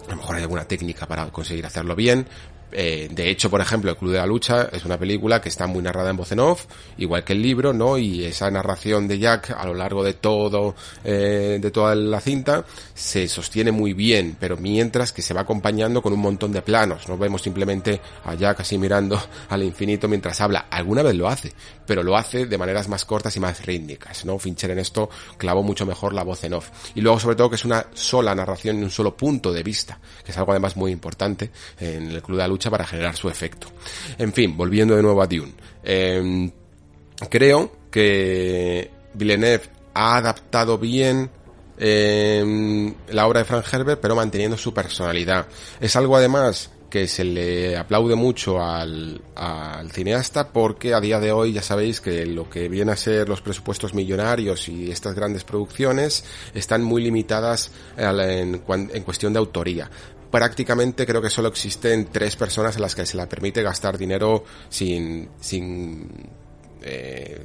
A lo mejor hay alguna técnica para conseguir hacerlo bien, eh, de hecho, por ejemplo, El Club de la Lucha es una película que está muy narrada en voz en off, igual que el libro, ¿no? Y esa narración de Jack a lo largo de todo, eh, de toda la cinta, se sostiene muy bien, pero mientras que se va acompañando con un montón de planos. No vemos simplemente a Jack así mirando <laughs> al infinito mientras habla. Alguna vez lo hace, pero lo hace de maneras más cortas y más rítmicas, ¿no? Fincher en esto clavó mucho mejor la voz en off. Y luego, sobre todo, que es una sola narración y un solo punto de vista, que es algo además muy importante en el Club de la Lucha para generar su efecto. En fin, volviendo de nuevo a Dune. Em, creo que Villeneuve ha adaptado bien em, la obra de Frank Herbert, pero manteniendo su personalidad. Es algo además que se le aplaude mucho al, al, cineasta porque a día de hoy ya sabéis que lo que viene a ser los presupuestos millonarios y estas grandes producciones están muy limitadas en, en cuestión de autoría prácticamente creo que solo existen tres personas a las que se le permite gastar dinero sin, sin, eh,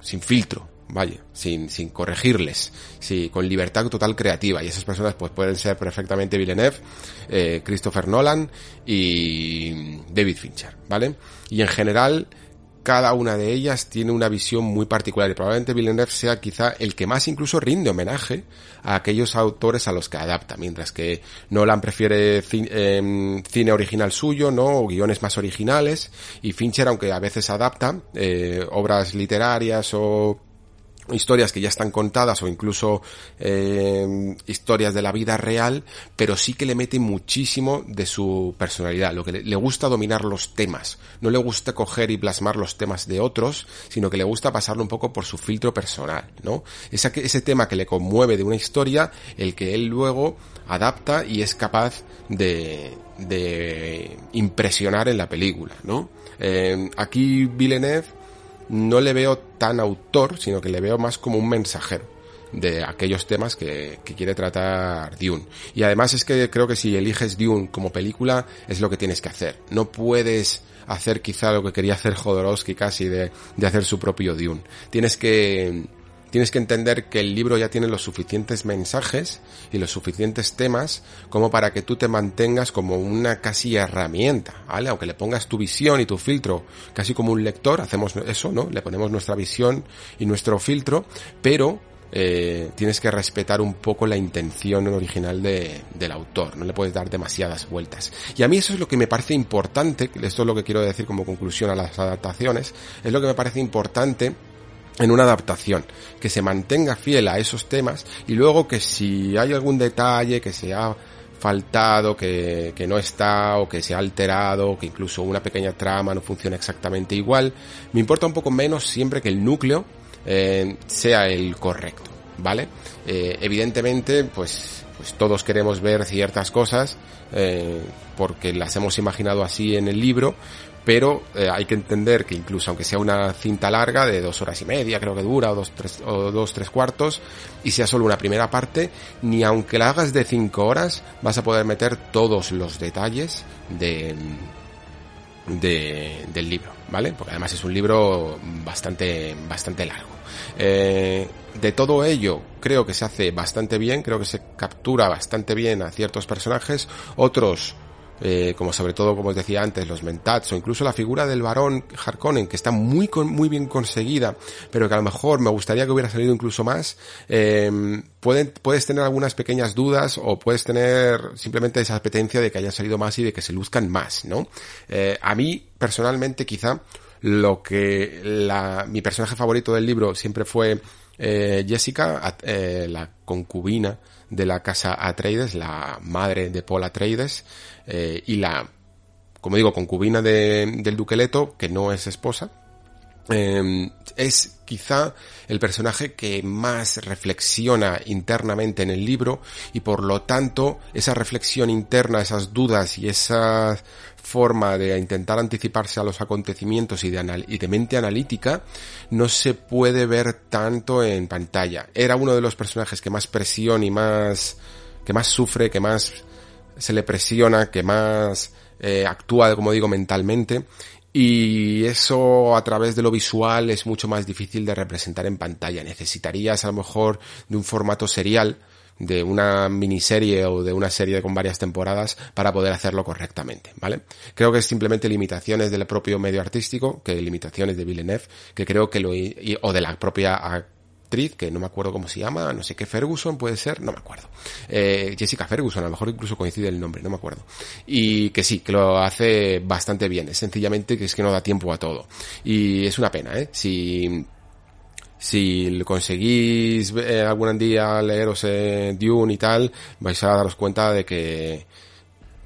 sin filtro, vaya, sin, sin corregirles, sí, con libertad total creativa. Y esas personas pues pueden ser perfectamente Villeneuve, eh, Christopher Nolan y David Fincher, ¿vale? Y en general, cada una de ellas tiene una visión muy particular y probablemente Villeneuve sea quizá el que más incluso rinde homenaje a aquellos autores a los que adapta, mientras que Nolan prefiere em, cine original suyo, ¿no? O guiones más originales y Fincher, aunque a veces adapta eh, obras literarias o historias que ya están contadas o incluso eh, historias de la vida real, pero sí que le mete muchísimo de su personalidad, lo que le, gusta dominar los temas, no le gusta coger y plasmar los temas de otros, sino que le gusta pasarlo un poco por su filtro personal, ¿no? Ese, ese tema que le conmueve de una historia, el que él luego adapta y es capaz de, de impresionar en la película, ¿no? Eh, aquí Villeneuve no le veo tan autor, sino que le veo más como un mensajero de aquellos temas que, quiere tratar Dune. Y además es que creo que si eliges Dune como película es lo que tienes que hacer. No puedes hacer quizá lo que quería hacer Jodorowsky casi de, de hacer su propio Dune. Tienes que tienes que entender que el libro ya tiene los suficientes mensajes y los suficientes temas como para que tú te mantengas como una casi herramienta, ¿vale? Aunque le pongas tu visión y tu filtro casi como un lector, hacemos eso, ¿no? Le ponemos nuestra visión y nuestro filtro, pero eh, tienes que respetar un poco la intención original de, del autor, no le puedes dar demasiadas vueltas. Y a mí eso es lo que me parece importante, esto es lo que quiero decir como conclusión a las adaptaciones, es lo que me parece importante en una adaptación, que se mantenga fiel a esos temas y luego que si hay algún detalle que se ha faltado, que, que no está o que se ha alterado, que incluso una pequeña trama no funciona exactamente igual, me importa un poco menos siempre que el núcleo eh, sea el correcto, ¿vale? Eh, evidentemente, pues, pues todos queremos ver ciertas cosas eh, porque las hemos imaginado así en el libro, pero eh, hay que entender que incluso aunque sea una cinta larga de dos horas y media, creo que dura, o dos, tres, o dos, tres cuartos, y sea solo una primera parte, ni aunque la hagas de cinco horas, vas a poder meter todos los detalles de, de, del libro, ¿vale? Porque además es un libro bastante, bastante largo. Eh, de todo ello, creo que se hace bastante bien, creo que se captura bastante bien a ciertos personajes, otros eh, como sobre todo, como os decía antes, los mentats o incluso la figura del varón Harkonnen, que está muy, muy bien conseguida, pero que a lo mejor me gustaría que hubiera salido incluso más, eh, puedes tener algunas pequeñas dudas o puedes tener simplemente esa apetencia de que haya salido más y de que se luzcan más, ¿no? Eh, a mí, personalmente, quizá, lo que la, mi personaje favorito del libro siempre fue eh, Jessica, eh, la concubina de la casa Atreides, la madre de Paul Atreides, eh, y la, como digo, concubina de, del duque Leto, que no es esposa, eh, es quizá el personaje que más reflexiona internamente en el libro y por lo tanto esa reflexión interna, esas dudas y esa forma de intentar anticiparse a los acontecimientos y de, y de mente analítica no se puede ver tanto en pantalla. Era uno de los personajes que más presión y más que más sufre, que más se le presiona, que más eh, actúa, como digo, mentalmente y eso a través de lo visual es mucho más difícil de representar en pantalla. Necesitarías a lo mejor de un formato serial, de una miniserie o de una serie con varias temporadas para poder hacerlo correctamente, ¿vale? Creo que es simplemente limitaciones del propio medio artístico, que limitaciones de Villeneuve, que creo que lo, o de la propia que no me acuerdo cómo se llama, no sé qué Ferguson puede ser, no me acuerdo. Eh, Jessica Ferguson, a lo mejor incluso coincide el nombre, no me acuerdo. Y que sí, que lo hace bastante bien, es sencillamente que es que no da tiempo a todo. Y es una pena, ¿eh? Si si conseguís eh, algún día leeros eh, Dune y tal, vais a daros cuenta de que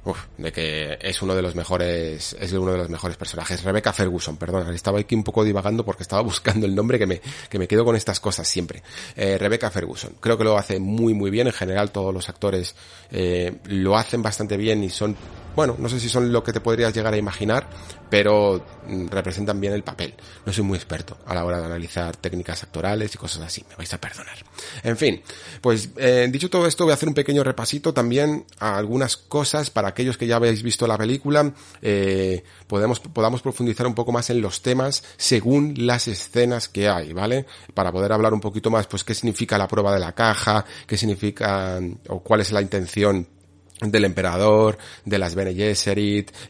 Uf, de que es uno de los mejores, es uno de los mejores personajes. Rebecca Ferguson, perdón, estaba aquí un poco divagando porque estaba <laughs> buscando el nombre que me, que me quedo con estas cosas siempre. Eh, Rebecca Ferguson, creo que lo hace muy muy bien, en general todos los actores eh, lo hacen bastante bien y son bueno, no sé si son lo que te podrías llegar a imaginar, pero mm, representan bien el papel. No soy muy experto a la hora de analizar técnicas actorales y cosas así, me vais a perdonar. En fin, pues eh, dicho todo esto, voy a hacer un pequeño repasito también a algunas cosas para aquellos que ya habéis visto la película, eh, podemos, podamos profundizar un poco más en los temas según las escenas que hay, ¿vale? Para poder hablar un poquito más, pues qué significa la prueba de la caja, qué significa o cuál es la intención del emperador, de las Bene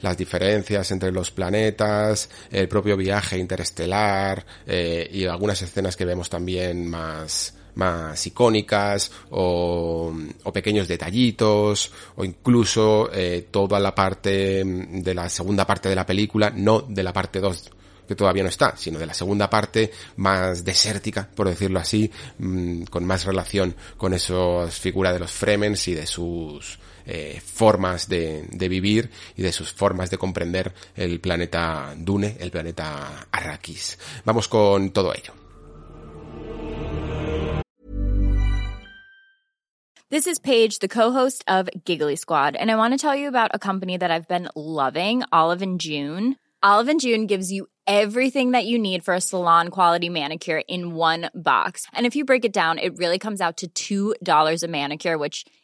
las diferencias entre los planetas, el propio viaje interestelar eh, y algunas escenas que vemos también más más icónicas o, o pequeños detallitos o incluso eh, toda la parte de la segunda parte de la película, no de la parte 2 que todavía no está, sino de la segunda parte más desértica, por decirlo así, mm, con más relación con esas figuras de los Fremens y de sus eh, formas de, de, vivir y de sus formas de comprender el planeta Dune, el planeta Arrakis. Vamos con todo ello. This is Paige, the co-host of Giggly Squad, and I want to tell you about a company that I've been loving, Olive and June. Olive and June gives you everything that you need for a salon quality manicure in one box. And if you break it down, it really comes out to $2 a manicure, which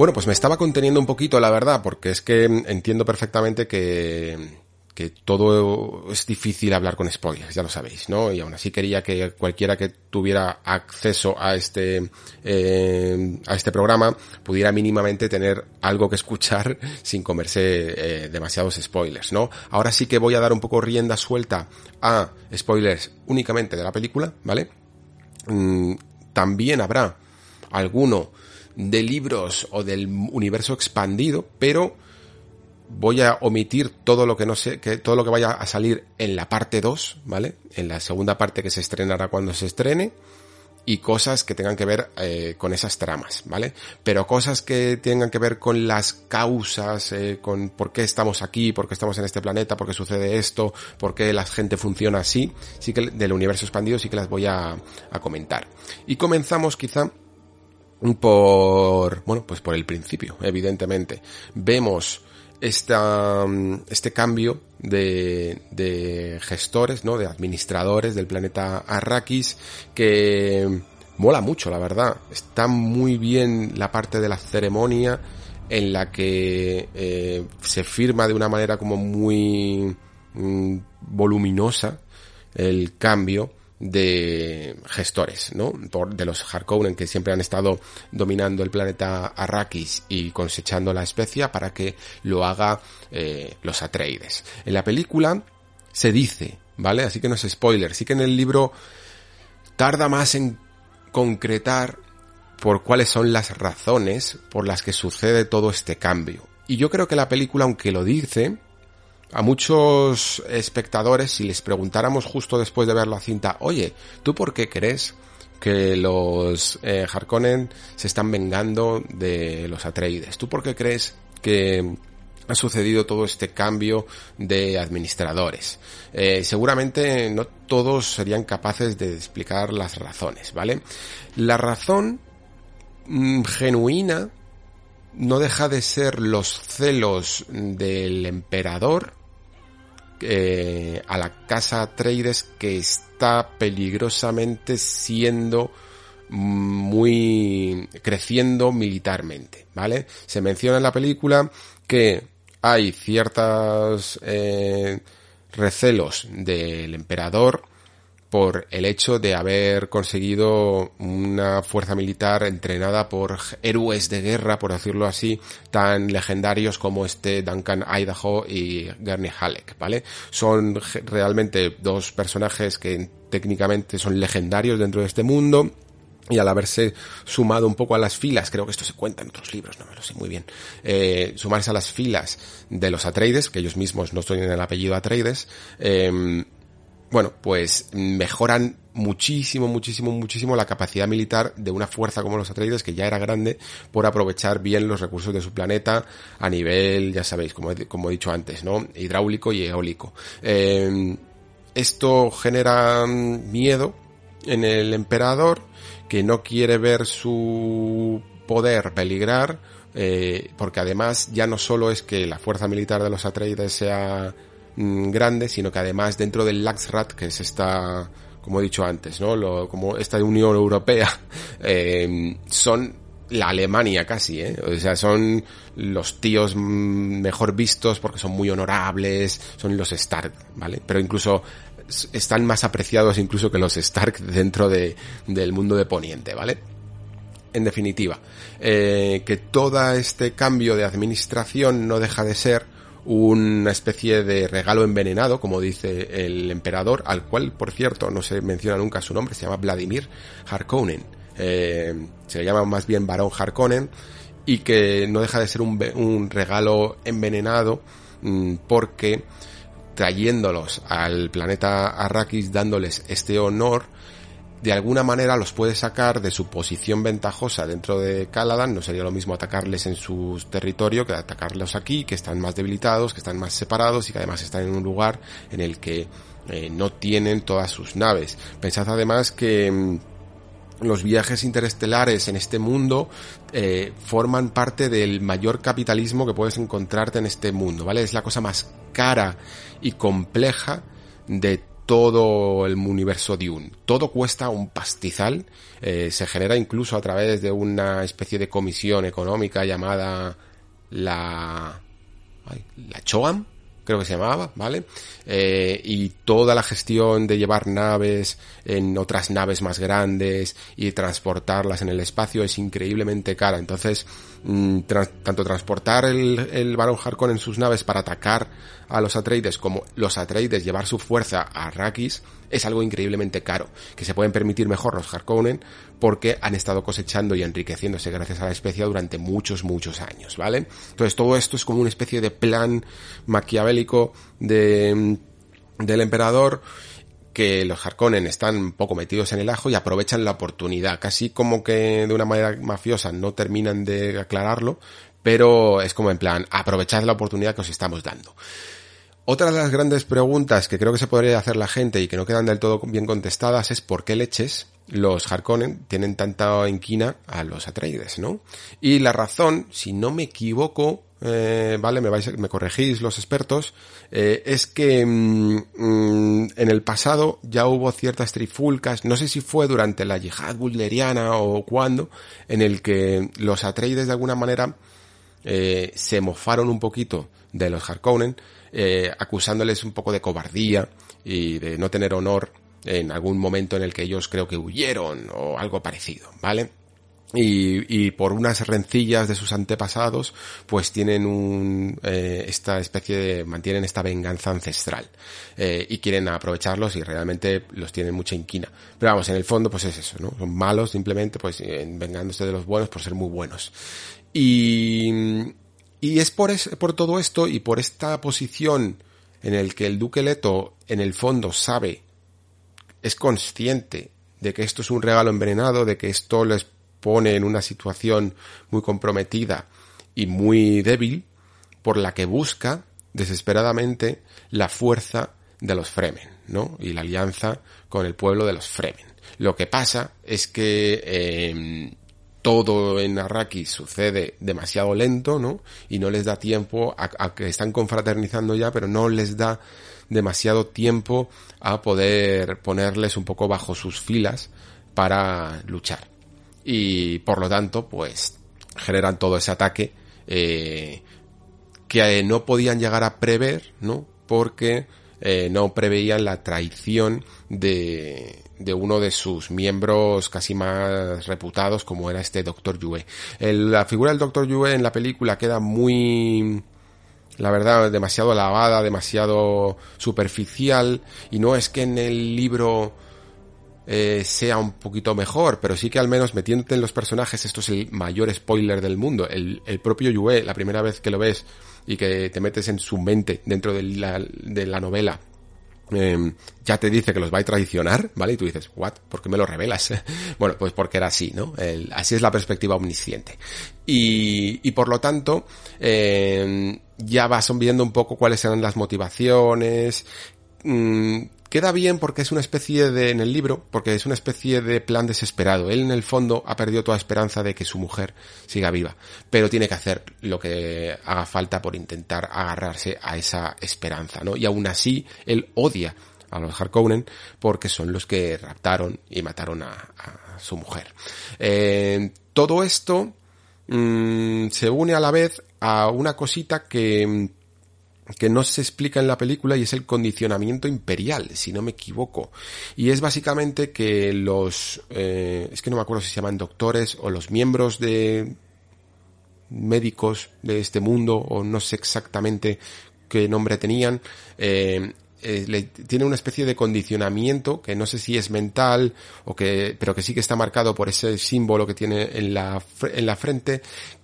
Bueno, pues me estaba conteniendo un poquito, la verdad, porque es que entiendo perfectamente que, que todo es difícil hablar con spoilers, ya lo sabéis, ¿no? Y aún así quería que cualquiera que tuviera acceso a este, eh, a este programa pudiera mínimamente tener algo que escuchar <laughs> sin comerse eh, demasiados spoilers, ¿no? Ahora sí que voy a dar un poco rienda suelta a spoilers únicamente de la película, ¿vale? Mm, también habrá alguno de libros o del universo expandido, pero voy a omitir todo lo que no sé, que todo lo que vaya a salir en la parte 2, ¿vale? En la segunda parte que se estrenará cuando se estrene y cosas que tengan que ver eh, con esas tramas, ¿vale? Pero cosas que tengan que ver con las causas, eh, con por qué estamos aquí, por qué estamos en este planeta, por qué sucede esto, por qué la gente funciona así, sí que del universo expandido sí que las voy a, a comentar. Y comenzamos quizá por, bueno, pues por el principio, evidentemente. Vemos esta, este cambio de, de gestores, ¿no? De administradores del planeta Arrakis que mola mucho, la verdad. Está muy bien la parte de la ceremonia en la que eh, se firma de una manera como muy mm, voluminosa el cambio de gestores, ¿no? Por, de los Harkonnen que siempre han estado dominando el planeta Arrakis y cosechando la especia para que lo haga eh, los Atreides. En la película se dice, ¿vale? Así que no es spoiler, sí que en el libro tarda más en concretar por cuáles son las razones por las que sucede todo este cambio. Y yo creo que la película, aunque lo dice, a muchos espectadores, si les preguntáramos justo después de ver la cinta, oye, ¿tú por qué crees que los eh, Harkonnen se están vengando de los Atreides? ¿Tú por qué crees que ha sucedido todo este cambio de administradores. Eh, seguramente no todos serían capaces de explicar las razones, ¿vale? La razón mm, genuina no deja de ser los celos del emperador eh, a la casa Atreides que está peligrosamente siendo muy creciendo militarmente, ¿vale? Se menciona en la película que hay ciertos eh, recelos del emperador por el hecho de haber conseguido una fuerza militar entrenada por héroes de guerra, por decirlo así, tan legendarios como este Duncan Idaho y Gurney Halleck, ¿vale? Son realmente dos personajes que técnicamente son legendarios dentro de este mundo y al haberse sumado un poco a las filas, creo que esto se cuenta en otros libros, no me lo sé muy bien, eh, sumarse a las filas de los Atreides, que ellos mismos no tienen el apellido Atreides, eh, bueno, pues mejoran muchísimo, muchísimo, muchísimo la capacidad militar de una fuerza como los Atreides, que ya era grande, por aprovechar bien los recursos de su planeta a nivel, ya sabéis, como he, como he dicho antes, ¿no? Hidráulico y eólico. Eh, esto genera miedo en el emperador, que no quiere ver su poder peligrar, eh, porque además ya no solo es que la fuerza militar de los Atreides sea Mm, grande, sino que además dentro del Laxrat, que es esta, como he dicho antes, ¿no? Lo, como esta Unión Europea, <laughs> eh, son la Alemania casi, ¿eh? O sea, son los tíos mm, mejor vistos porque son muy honorables, son los Stark, ¿vale? Pero incluso están más apreciados incluso que los Stark dentro de, del mundo de Poniente, ¿vale? En definitiva, eh, que todo este cambio de administración no deja de ser una especie de regalo envenenado, como dice el emperador, al cual, por cierto, no se menciona nunca su nombre, se llama Vladimir Harkonnen. Eh, se le llama más bien Barón Harkonnen y que no deja de ser un, regalo envenenado mm, porque trayéndolos al planeta Arrakis, dándoles este honor, de alguna manera los puede sacar de su posición ventajosa dentro de Caladan. No sería lo mismo atacarles en su territorio que atacarlos aquí, que están más debilitados, que están más separados y que además están en un lugar en el que eh, no tienen todas sus naves. Pensad además que mm, los viajes interestelares en este mundo eh, forman parte del mayor capitalismo que puedes encontrarte en este mundo, ¿vale? Es la cosa más cara y compleja de todo el universo Dune. Todo cuesta un pastizal, eh, se genera incluso a través de una especie de comisión económica llamada la... la CHOAM, creo que se llamaba, ¿vale? Eh, y toda la gestión de llevar naves en otras naves más grandes y transportarlas en el espacio es increíblemente cara. Entonces, mm, tanto transportar el, el Barón Harkonnen en sus naves para atacar a los Atreides como los Atreides llevar su fuerza a Arrakis es algo increíblemente caro, que se pueden permitir mejor los Harkonnen porque han estado cosechando y enriqueciéndose gracias a la especie durante muchos, muchos años, ¿vale? Entonces todo esto es como una especie de plan maquiavélico de, del emperador que los Harkonnen están un poco metidos en el ajo y aprovechan la oportunidad, casi como que de una manera mafiosa no terminan de aclararlo, pero es como en plan, aprovechad la oportunidad que os estamos dando. Otra de las grandes preguntas que creo que se podría hacer la gente y que no quedan del todo bien contestadas es por qué leches los Harkonnen tienen tanta inquina a los Atreides, ¿no? Y la razón, si no me equivoco, eh, vale, me vais, corregís los expertos, eh, es que mm, mm, en el pasado ya hubo ciertas trifulcas, no sé si fue durante la yihad bulderiana o cuándo, en el que los Atreides de alguna manera eh, se mofaron un poquito de los Harkonnen, eh, acusándoles un poco de cobardía y de no tener honor en algún momento en el que ellos creo que huyeron o algo parecido, ¿vale? Y, y, por unas rencillas de sus antepasados, pues tienen un, eh, esta especie de, mantienen esta venganza ancestral, eh, y quieren aprovecharlos y realmente los tienen mucha inquina. Pero vamos, en el fondo pues es eso, ¿no? Son malos simplemente pues vengándose de los buenos por ser muy buenos. Y, y es por, es, por todo esto y por esta posición en el que el duque Leto en el fondo sabe, es consciente de que esto es un regalo envenenado, de que esto les pone en una situación muy comprometida y muy débil, por la que busca desesperadamente la fuerza de los Fremen, ¿no? Y la alianza con el pueblo de los Fremen. Lo que pasa es que eh, todo en Arrakis sucede demasiado lento, ¿no? Y no les da tiempo a, que están confraternizando ya, pero no les da demasiado tiempo a poder ponerles un poco bajo sus filas para luchar. Y por lo tanto, pues generan todo ese ataque eh, que no podían llegar a prever, ¿no? Porque eh, no preveían la traición de, de uno de sus miembros casi más reputados como era este Doctor Yue. la figura del Doctor Yue en la película queda muy la verdad, demasiado lavada, demasiado superficial, y no es que en el libro eh, sea un poquito mejor, pero sí que al menos metiéndote en los personajes, esto es el mayor spoiler del mundo. El, el propio Yue, la primera vez que lo ves y que te metes en su mente dentro de la, de la novela, Em, ya te dice que los va a traicionar, ¿vale? Y tú dices, ¿what? ¿Por qué me lo revelas? <laughs> bueno, pues porque era así, ¿no? así es la perspectiva omnisciente. Y, y por lo tanto, eh, ya vas viendo un poco cuáles eran las motivaciones, mm, Queda bien porque es una especie de, en el libro, porque es una especie de plan desesperado. Él en el fondo ha perdido toda esperanza de que su mujer siga viva, pero tiene que hacer lo que haga falta por intentar agarrarse a esa esperanza, ¿no? Y aún así, él odia a los Harkonnen porque son los que raptaron y mataron a, su mujer. Eh, todo esto mm, se une a la vez a una cosita que que no se explica en la película y es el condicionamiento imperial, si no me equivoco. Y es básicamente que los, eh, es que no me acuerdo si se llaman doctores o los miembros de médicos de este mundo o no sé exactamente qué nombre tenían, eh, eh, tiene una especie de condicionamiento que no sé si es mental o que, pero que sí que está marcado por ese símbolo que tiene en la, en la frente,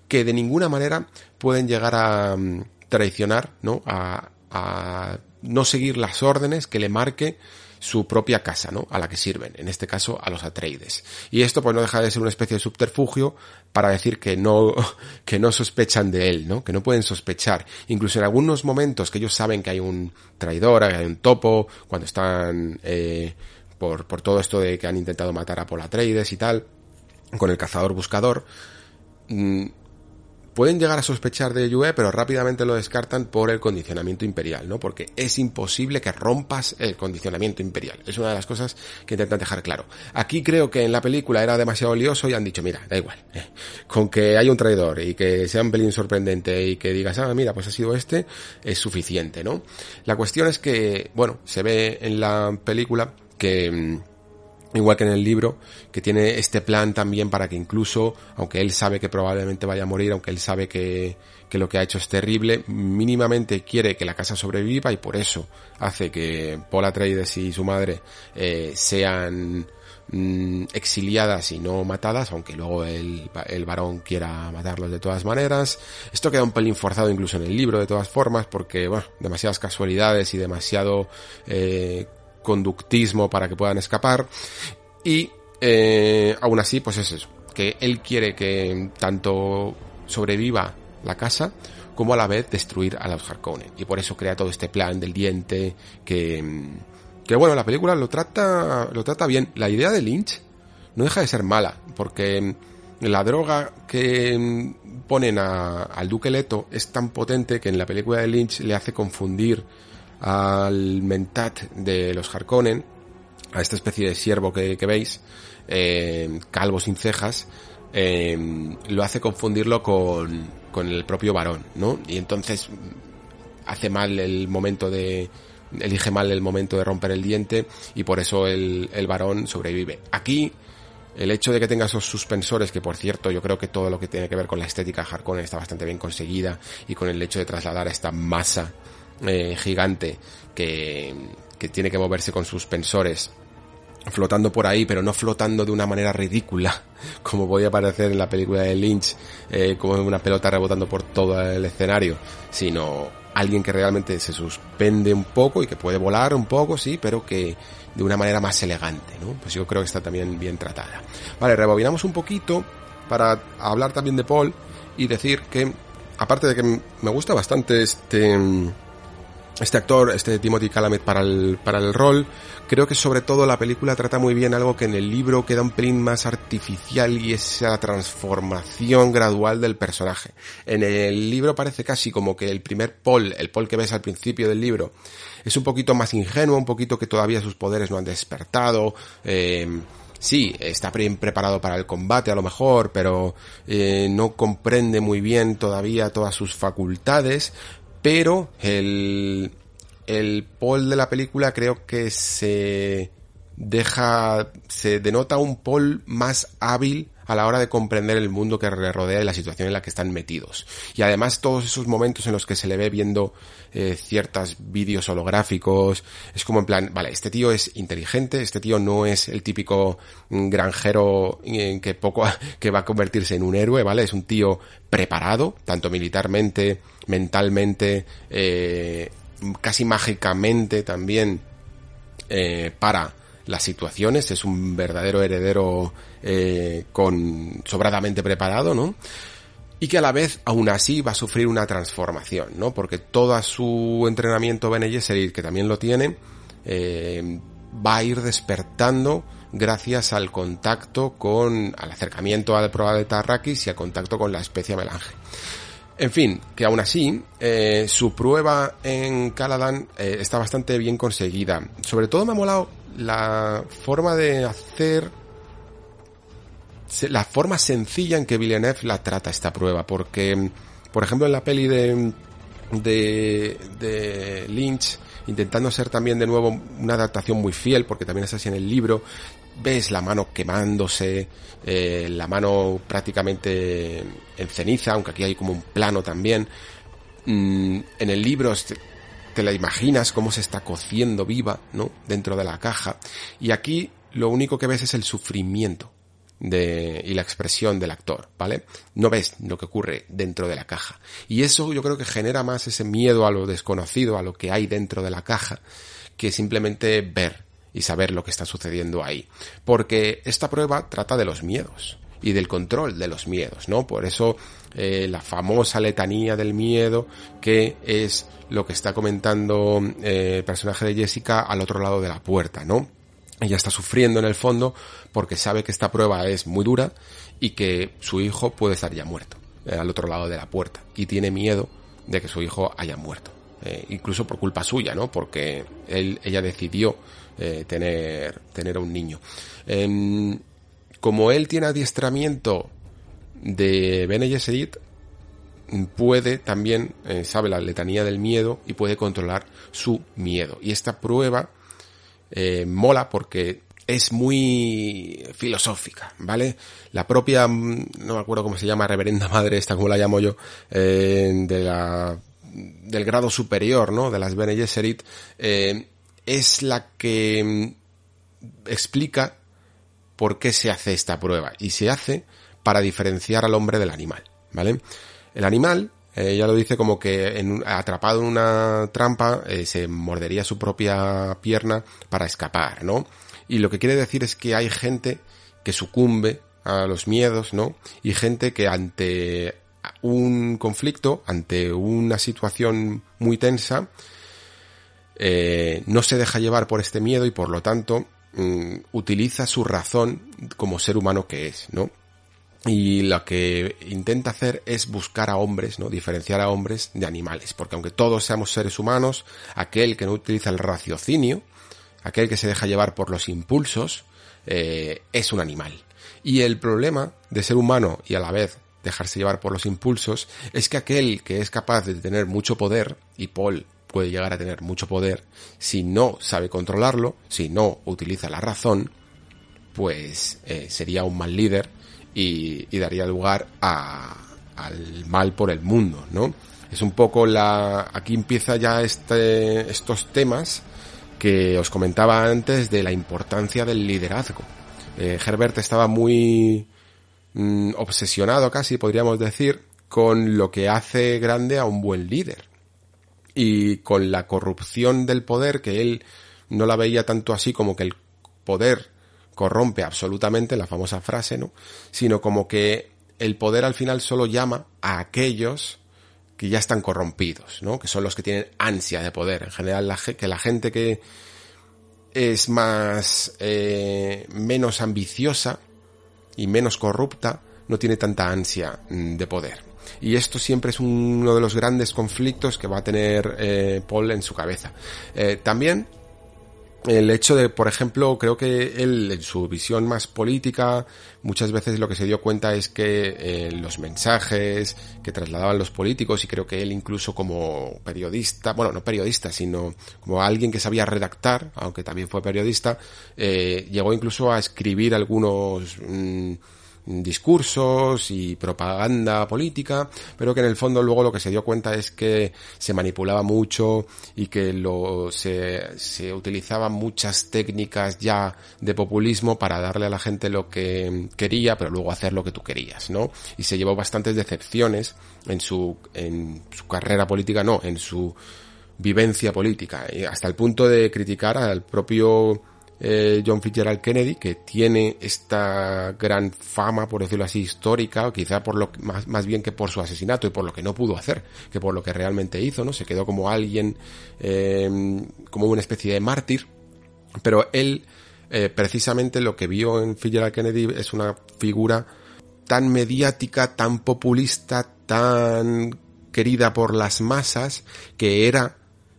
que de ninguna manera pueden llegar a, mm, traicionar, ¿no? A, a no seguir las órdenes que le marque su propia casa, ¿no? A la que sirven, en este caso a los Atreides. Y esto pues no deja de ser una especie de subterfugio para decir que no, <laughs> que no sospechan de él, ¿no? Que no pueden sospechar. Incluso en algunos momentos que ellos saben que hay un traidor, que hay un topo, cuando están, eh, por, por todo esto de que han intentado matar a Paul Atreides y tal, con el cazador buscador, mm, pueden llegar a sospechar de Yue, pero rápidamente lo descartan por el condicionamiento imperial, ¿no? Porque es imposible que rompas el condicionamiento imperial. Es una de las cosas que intentan dejar claro. Aquí creo que en la película era demasiado lioso y han dicho, mira, da igual, eh, con que haya un traidor y que sea un pelín sorprendente y que digas, ah, mira, pues ha sido este, es suficiente, ¿no? La cuestión es que, bueno, se ve en la película que mm, igual que en el libro, que tiene este plan también para que incluso, aunque él sabe que probablemente vaya a morir, aunque él sabe que, que lo que ha hecho es terrible, mínimamente quiere que la casa sobreviva y por eso hace que Paul Atreides y su madre eh, sean mm, exiliadas y no matadas, aunque luego el, el varón quiera matarlos de todas maneras. Esto queda un pelín forzado incluso en el libro de todas formas, porque, bueno, demasiadas casualidades y demasiado eh, conductismo para que puedan escapar. Y eh, aún así, pues es eso, que él quiere que tanto sobreviva la casa como a la vez destruir a los Harkonnen. Y por eso crea todo este plan del diente que, que bueno, la película lo trata, lo trata bien. La idea de Lynch no deja de ser mala, porque la droga que ponen a, al Duque Leto es tan potente que en la película de Lynch le hace confundir al mentat de los Harkonnen, a esta especie de siervo que, veis, eh, calvo sin cejas, eh, lo hace confundirlo con, con el propio varón, ¿no? Y entonces hace mal el momento de, elige mal el momento de romper el diente y por eso el, el varón sobrevive. Aquí, el hecho de que tenga esos suspensores, que por cierto yo creo que todo lo que tiene que ver con la estética Harkonnen está bastante bien conseguida y con el hecho de trasladar esta masa eh, gigante que, que tiene que moverse con suspensores flotando por ahí, pero no flotando de una manera ridícula, <laughs> como podía parecer en la película de Lynch, eh, como una pelota rebotando por todo el escenario, sino alguien que realmente se suspende un poco y que puede volar un poco, sí, pero que de una manera más elegante, ¿no? Pues yo creo que está también bien tratada. Vale, rebobinamos un poquito para hablar también de Paul y decir que, aparte de que me gusta bastante este este actor, este Timothy Chalamet para el, para el rol, creo que sobre todo la película trata muy bien algo que en el libro queda un pelín más artificial y esa transformación gradual del personaje. En el libro parece casi como que el primer Paul, el Paul que ves al principio del libro, es un poquito más ingenuo, un poquito que todavía sus poderes no han despertado, eh, sí, está bien preparado para el combate a lo mejor, pero eh, no comprende muy bien todavía todas sus facultades, pero el, el Paul de la película creo que se deja, se denota un Paul más hábil a la hora de comprender el mundo que le rodea y la situación en la que están metidos. Y además todos esos momentos en los que se le ve viendo eh, ciertos vídeos holográficos, es como en plan, vale, este tío es inteligente, este tío no es el típico granjero en que poco, <laughs> que va a convertirse en un héroe, ¿vale? Es un tío preparado, tanto militarmente, mentalmente, eh, casi mágicamente también, eh, para las situaciones, es un verdadero heredero eh, con sobradamente preparado, ¿no? Y que a la vez, aún así, va a sufrir una transformación, ¿no? Porque todo su entrenamiento Bene Gesserit, que también lo tiene, eh, va a ir despertando gracias al contacto con, al acercamiento al proa de Tarrakis y al contacto con la especie melange. En fin, que aún así, eh, su prueba en Caladan eh, está bastante bien conseguida. Sobre todo me ha molado la forma de hacer la forma sencilla en que Villeneuve la trata esta prueba, porque, por ejemplo, en la peli de, de, de Lynch, intentando ser también de nuevo una adaptación muy fiel, porque también es así en el libro, ves la mano quemándose, eh, la mano prácticamente en ceniza, aunque aquí hay como un plano también. Mm, en el libro te la imaginas cómo se está cociendo viva, ¿no? Dentro de la caja. Y aquí lo único que ves es el sufrimiento y la expresión del actor, ¿vale? No ves lo que ocurre dentro de la caja. Y eso yo creo que genera más ese miedo a lo desconocido, a lo que hay dentro de la caja, que simplemente ver y saber lo que está sucediendo ahí. Porque esta prueba trata de los miedos y del control de los miedos, ¿no? Por eso eh, la famosa letanía del miedo que es lo que está comentando eh, el personaje de Jessica al otro lado de la puerta, ¿no? Ella está sufriendo en el fondo porque sabe que esta prueba es muy dura y que su hijo puede estar ya muerto. al otro lado de la puerta y tiene miedo de que su hijo haya muerto. incluso por culpa suya, ¿no? Porque él, ella decidió tener, tener a un niño. Em, como él tiene adiestramiento de Bene Gesserit, puede también, eh, sabe la letanía del miedo y puede controlar su miedo. Y esta prueba eh, mola porque es muy filosófica, ¿vale? La propia, mm, no me acuerdo cómo se llama, reverenda madre, esta como la llamo yo, eh, de la, del grado superior, ¿no? De las Bene Gesserit, es la que mm, explica por qué se hace esta prueba. Y se hace para diferenciar al hombre del animal, ¿vale? El animal, ella eh, ya lo dice como que atrapado en una trampa eh, se mordería su propia pierna para escapar, ¿no? Y lo que quiere decir es que hay gente que sucumbe a los miedos, ¿no? Y gente que ante un conflicto, ante una situación muy tensa, eh, no se deja llevar por este miedo y por lo tanto mm, utiliza su razón como ser humano que es, ¿no? y lo que intenta hacer es buscar a hombres, ¿no? Diferenciar a hombres de animales, porque aunque todos seamos seres humanos, aquel que no utiliza el raciocinio, aquel que se deja llevar por los impulsos, eh, es un animal. Y el problema de ser humano y a la vez dejarse llevar por los impulsos es que aquel que es capaz de tener mucho poder, y Paul puede llegar a tener mucho poder, si no sabe controlarlo, si no utiliza la razón, pues eh, sería un mal líder y, daría lugar a, al mal por el mundo, ¿no? Es un poco la, aquí empieza ya este, estos temas que os comentaba antes de la importancia del liderazgo. Eh, Herbert estaba muy mm, obsesionado casi, podríamos decir, con lo que hace grande a un buen líder. Y con la corrupción del poder, que él no la veía tanto así como que el poder corrompe absolutamente, la famosa frase, ¿no? Sino como que el poder al final solo llama a aquellos que ya están corrompidos, ¿no? Que son los que tienen ansia de poder. En general, la, que la gente que es más, eh, menos ambiciosa y menos corrupta, no tiene tanta ansia mm, de poder. Y esto siempre es uno de los grandes conflictos que va a tener eh, Paul en su cabeza. Eh, también el hecho de, por ejemplo, creo que él, en su visión más política, muchas veces lo que se dio cuenta es que eh, los mensajes que trasladaban los políticos, y creo que él incluso como periodista, bueno, no periodista, sino como alguien que sabía redactar, aunque también fue periodista, llegó incluso a escribir algunos... Mm, discursos y propaganda política, pero que en el fondo luego lo que se dio cuenta es que se manipulaba mucho y que lo, se, se utilizaban muchas técnicas ya de populismo para darle a la gente lo que quería, pero luego hacer lo que tú querías, ¿no? Y se llevó bastantes decepciones en su, en su carrera política, no, en su vivencia política, hasta el punto de criticar al propio eh, John Fitzgerald Kennedy, que tiene esta gran fama, por decirlo así, histórica, o quizá por lo más, más bien que por su asesinato y por lo que no pudo hacer, que por lo que realmente hizo, ¿no? Se quedó como alguien, eh, como una especie de mártir, pero él, eh, precisamente lo que vio en Fitzgerald Kennedy es una figura tan mediática, tan populista, tan querida por las masas, que era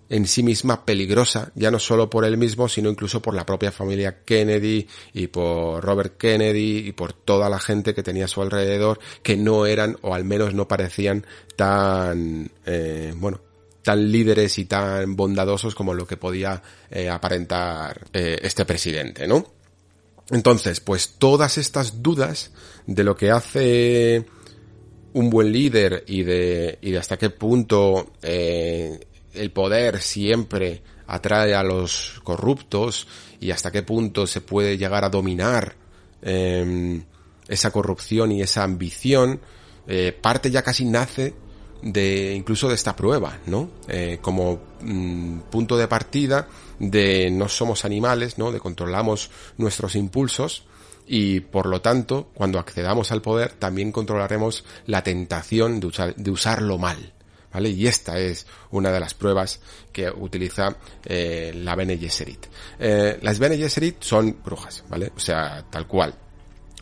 en sí misma peligrosa, ya no solo por él mismo, sino incluso por la propia familia Kennedy y por Robert Kennedy y por toda la gente que tenía a su alrededor, que no eran, o al menos no parecían tan, eh, bueno, tan líderes y tan bondadosos como lo que podía eh, aparentar eh, este presidente, ¿no? Entonces, pues todas estas dudas de lo que hace un buen líder y de, y de hasta qué punto eh, el poder siempre atrae a los corruptos y hasta qué punto se puede llegar a dominar em, esa corrupción y esa ambición, eh, parte ya casi nace de incluso de esta prueba, ¿no? Eh, como mm, punto de partida de no somos animales, ¿no? De controlamos nuestros impulsos y por lo tanto, cuando accedamos al poder, también controlaremos la tentación de, de usarlo mal. ¿Vale? Y esta es una de las pruebas que utiliza eh, la Bene. Eh, las Bene son brujas, ¿vale? O sea, tal cual.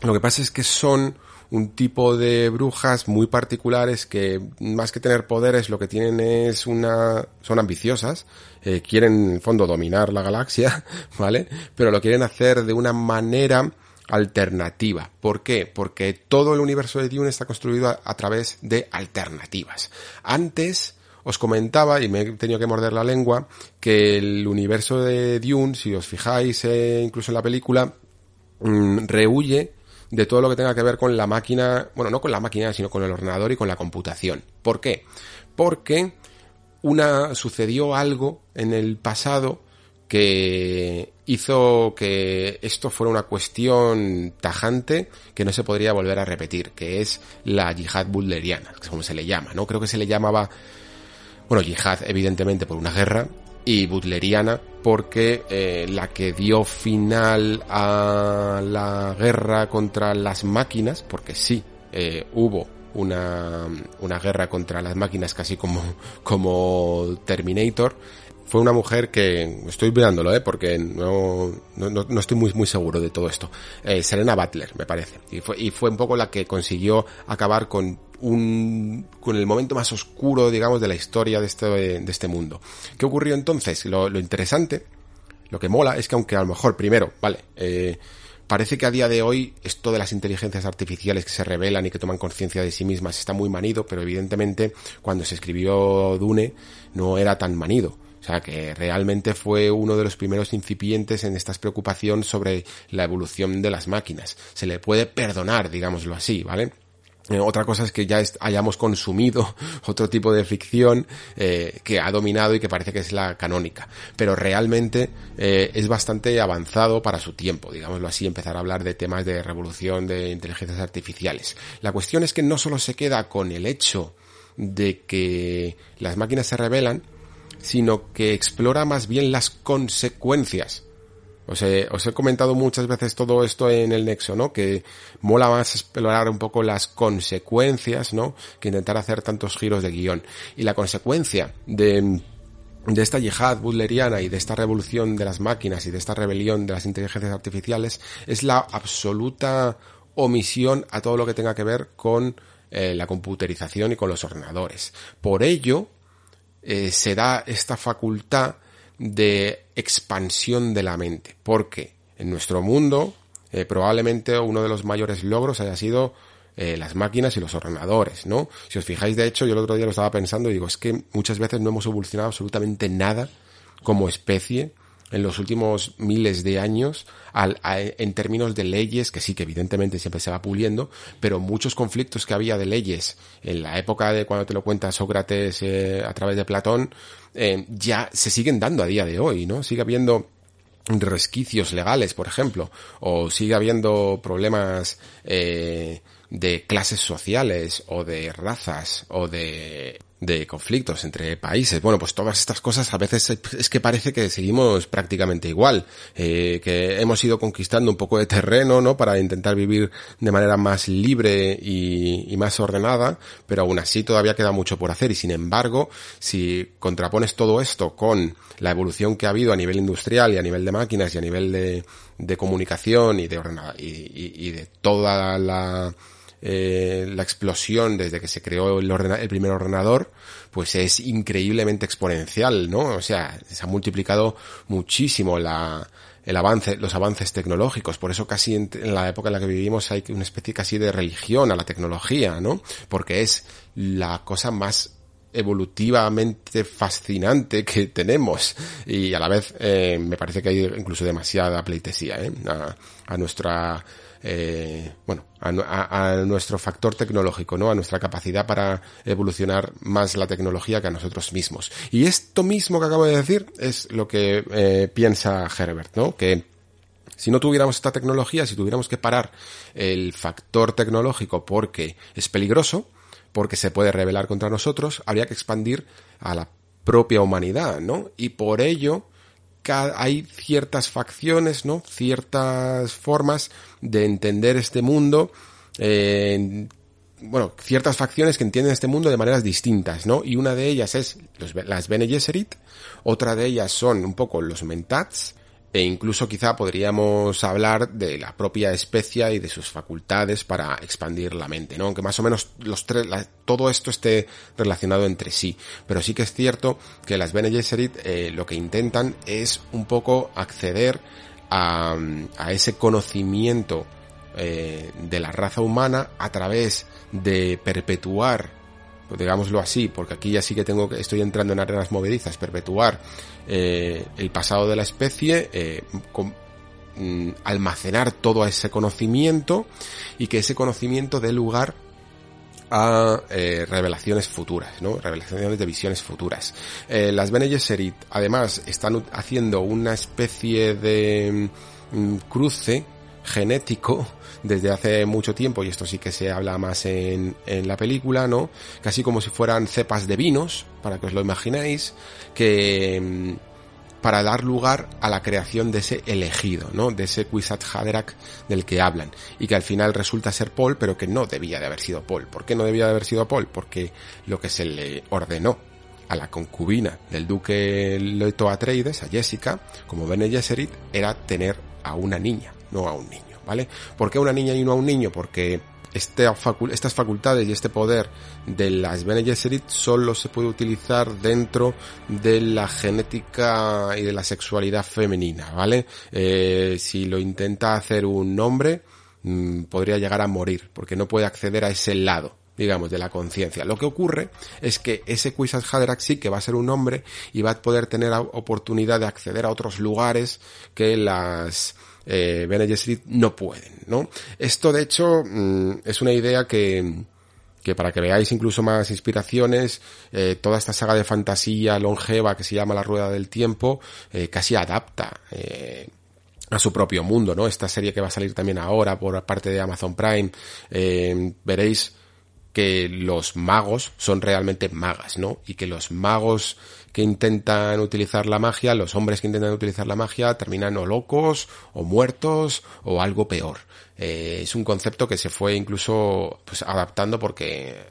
Lo que pasa es que son un tipo de brujas muy particulares que más que tener poderes lo que tienen es una son ambiciosas eh, quieren en el fondo dominar la galaxia <laughs> vale pero lo quieren hacer de una manera alternativa. ¿Por qué? Porque todo el universo de Dune está construido a, través de alternativas. Antes os comentaba, y me he tenido que morder la lengua, que el universo de Dune, si os fijáis eh, incluso en la película, mmm, rehuye de todo lo que tenga que ver con la máquina, bueno, no con la máquina, sino con el ordenador y con la computación. ¿Por qué? Porque una sucedió algo en el pasado que hizo que esto fuera una cuestión tajante que no se podría volver a repetir, que es la yihad butleriana, como se le llama, ¿no? Creo que se le llamaba, bueno, yihad evidentemente por una guerra y butleriana porque eh, la que dio final a la guerra contra las máquinas, porque sí, eh, hubo una, una guerra contra las máquinas casi como, como Terminator, fue una mujer que estoy mirándolo, ¿eh? porque no, no, no, estoy muy, muy seguro de todo esto. Eh, Serena Butler, me parece. Y fue, y fue un poco la que consiguió acabar con un, con el momento más oscuro, digamos, de la historia de este, de este mundo. ¿Qué ocurrió entonces? Lo, lo interesante, lo que mola, es que aunque a lo mejor, primero, vale, eh, Parece que a día de hoy esto de las inteligencias artificiales que se revelan y que toman conciencia de sí mismas está muy manido, pero evidentemente cuando se escribió Dune no era tan manido. O sea que realmente fue uno de los primeros incipientes en esta preocupación sobre la evolución de las máquinas. Se le puede perdonar, digámoslo así, ¿vale? Eh, otra cosa es que ya hayamos consumido <laughs> otro tipo de ficción eh, que ha dominado y que parece que es la canónica. Pero realmente eh, es bastante avanzado para su tiempo, digámoslo así, empezar a hablar de temas de revolución de inteligencias artificiales. La cuestión es que no solo se queda con el hecho de que las máquinas se revelan, sino que explora más bien las consecuencias os he, os he comentado muchas veces todo esto en el Nexo, ¿no? Que mola más explorar un poco las consecuencias, ¿no? Que intentar hacer tantos giros de guion. Y la consecuencia de, de esta yihad butleriana y de esta revolución de las máquinas y de esta rebelión de las inteligencias artificiales es la absoluta omisión a todo lo que tenga que ver con eh, la computerización y con los ordenadores. Por ello, eh, se da esta facultad de expansión de la mente. Porque en nuestro mundo eh, probablemente uno de los mayores logros haya sido eh, las máquinas y los ordenadores, ¿no? Si os fijáis, de hecho, yo el otro día lo estaba pensando y digo, es que muchas veces no hemos evolucionado absolutamente nada como especie en los últimos miles de años al, a, en términos de leyes, que sí que evidentemente siempre se va puliendo, pero muchos conflictos que había de leyes en la época de cuando te lo cuenta Sócrates eh, a través de Platón, eh, ya se siguen dando a día de hoy, ¿no? Sigue habiendo resquicios legales, por ejemplo, o sigue habiendo problemas eh, de clases sociales o de razas o de de conflictos entre países. Bueno, pues todas estas cosas a veces es que parece que seguimos prácticamente igual, eh, que hemos ido conquistando un poco de terreno, ¿no? Para intentar vivir de manera más libre y, más ordenada, pero aún así todavía queda mucho por hacer y sin embargo, si contrapones todo esto con la evolución que ha habido a nivel industrial y a nivel de máquinas y a nivel de, de comunicación y de y, y de toda la eh, la explosión desde que se creó el, el primer ordenador, pues es increíblemente exponencial, ¿no? O sea, se ha multiplicado muchísimo la, el avance, los avances tecnológicos. Por eso casi en, la época en la que vivimos hay una especie casi de religión a la tecnología, ¿no? Porque es la cosa más evolutivamente fascinante que tenemos y a la vez eh, me parece que hay incluso demasiada pleitesía ¿eh? a nuestra eh, bueno, a, nuestro factor tecnológico, ¿no? A nuestra capacidad para evolucionar más la tecnología que a nosotros mismos. Y esto mismo que acabo de decir es lo que eh, piensa Herbert, ¿no? Que si no tuviéramos esta tecnología, si tuviéramos que parar el factor tecnológico porque es peligroso, porque se puede rebelar contra nosotros, habría que expandir a la propia humanidad, ¿no? Y por ello, hay ciertas facciones, ¿no? Ciertas formas de entender este mundo, eh, bueno, ciertas facciones que entienden este mundo de maneras distintas, ¿no? Y una de ellas es las Bene otra de ellas son un poco los Mentats, e incluso quizá podríamos hablar de la propia especie y de sus facultades para expandir la mente, ¿no? Aunque más o menos los tres, todo esto esté relacionado entre sí. Pero sí que es cierto que las Bene Gesserit eh, lo que intentan es un poco acceder a, a ese conocimiento eh, de la raza humana a través de perpetuar pues digámoslo así, porque aquí ya sí que tengo que estoy entrando en arenas movedizas, perpetuar eh, el pasado de la especie, eh, mm, almacenar todo ese conocimiento y que ese conocimiento dé lugar a eh, revelaciones futuras, ¿no? Revelaciones de visiones futuras. las Bene Gesserit, además, están haciendo una especie de mm, cruce genético desde hace mucho tiempo, y esto sí que se habla más en, en la película, ¿no? Casi como si fueran cepas de vinos, para que os lo imaginéis, que mm, para dar lugar a la creación de ese elegido, ¿no? De ese Kwisatz Haderach del que hablan y que al final resulta ser Paul, pero que no debía de haber sido Paul. ¿Por qué no debía de haber sido Paul? Porque lo que se le ordenó a la concubina del duque Leto Atreides, a Jessica, como Bene Gesserit, era tener a una niña, no a un niño. ¿vale? ¿Por qué una niña y no a un niño? Porque este estas facultades y este poder de las Bene Gesserit solo se puede utilizar dentro de la genética y de la sexualidad femenina, ¿vale? Eh, si lo intenta hacer un hombre, mm, podría llegar a morir, porque no puede acceder a ese lado digamos, de la conciencia. Lo que ocurre es que ese Kwisatz Haderach sí que va a ser un hombre y va a poder tener oportunidad de acceder a otros lugares que las eh, no pueden, ¿no? Esto, de hecho, mm, es una idea que, que para que veáis incluso más inspiraciones, eh, toda esta saga de fantasía longeva que se llama La Rueda del Tiempo, eh, casi adapta eh, a su propio mundo, ¿no? Esta serie que va a salir también ahora por parte de Amazon Prime, eh, veréis que los magos son realmente magas, ¿no? Y que los magos que intentan utilizar la magia, los hombres que intentan utilizar la magia, terminan o locos, o muertos, o algo peor. Eh, es un concepto que se fue incluso pues, adaptando porque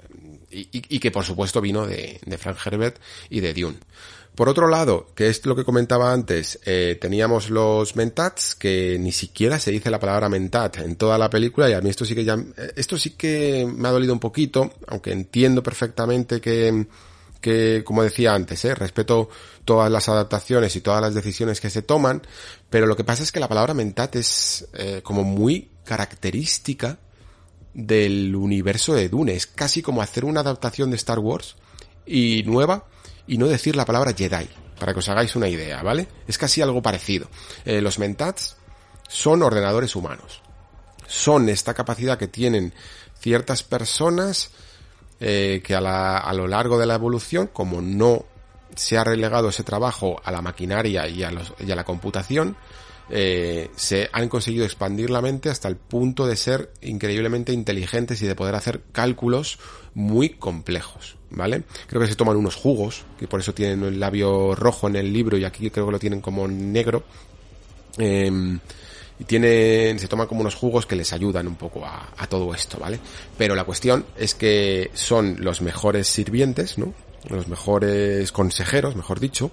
y, que por supuesto vino de, de Frank Herbert y de Dune. Por otro lado, que es lo que comentaba antes, eh, teníamos los mentats, que ni siquiera se dice la palabra mentat en toda la película, y a mí esto sí que ya, eh, esto sí que me ha dolido un poquito, aunque entiendo perfectamente que, que como decía antes, eh, respeto todas las adaptaciones y todas las decisiones que se toman, pero lo que pasa es que la palabra mentat es eh, como muy característica del universo de Dune, es casi como hacer una adaptación de Star Wars y nueva, y no decir la palabra Jedi, para que os hagáis una idea, ¿vale? Es casi algo parecido. Eh, los mentats son ordenadores humanos. Son esta capacidad que tienen ciertas personas eh, que a, la, a lo largo de la evolución, como no se ha relegado ese trabajo a la maquinaria y a, los, y a la computación, eh, se han conseguido expandir la mente hasta el punto de ser increíblemente inteligentes y de poder hacer cálculos muy complejos, ¿vale? Creo que se toman unos jugos, que por eso tienen el labio rojo en el libro y aquí creo que lo tienen como negro. Em, y tienen, se toman como unos jugos que les ayudan un poco a, a, todo esto, ¿vale? Pero la cuestión es que son los mejores sirvientes, ¿no? Los mejores consejeros, mejor dicho,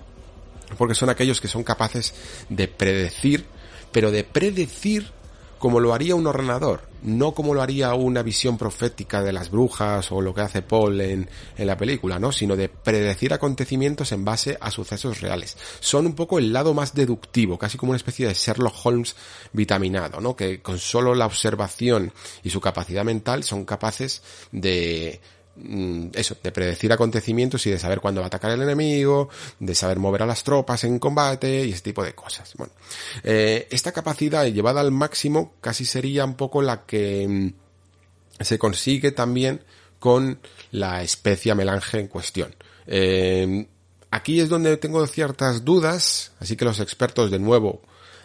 porque son aquellos que son capaces de predecir, pero de predecir como lo haría un ordenador, no como lo haría una visión profética de las brujas o lo que hace Paul en, en, la película, ¿no? Sino de predecir acontecimientos en base a sucesos reales. Son un poco el lado más deductivo, casi como una especie de Sherlock Holmes vitaminado, ¿no? Que con solo la observación y su capacidad mental son capaces de eso, de predecir acontecimientos y de saber cuándo va a atacar el enemigo, de saber mover a las tropas en combate y ese tipo de cosas. Bueno, eh, esta capacidad llevada al máximo casi sería un poco la que mm, se consigue también con la especie melange en cuestión. Eh, aquí es donde tengo ciertas dudas, así que los expertos de nuevo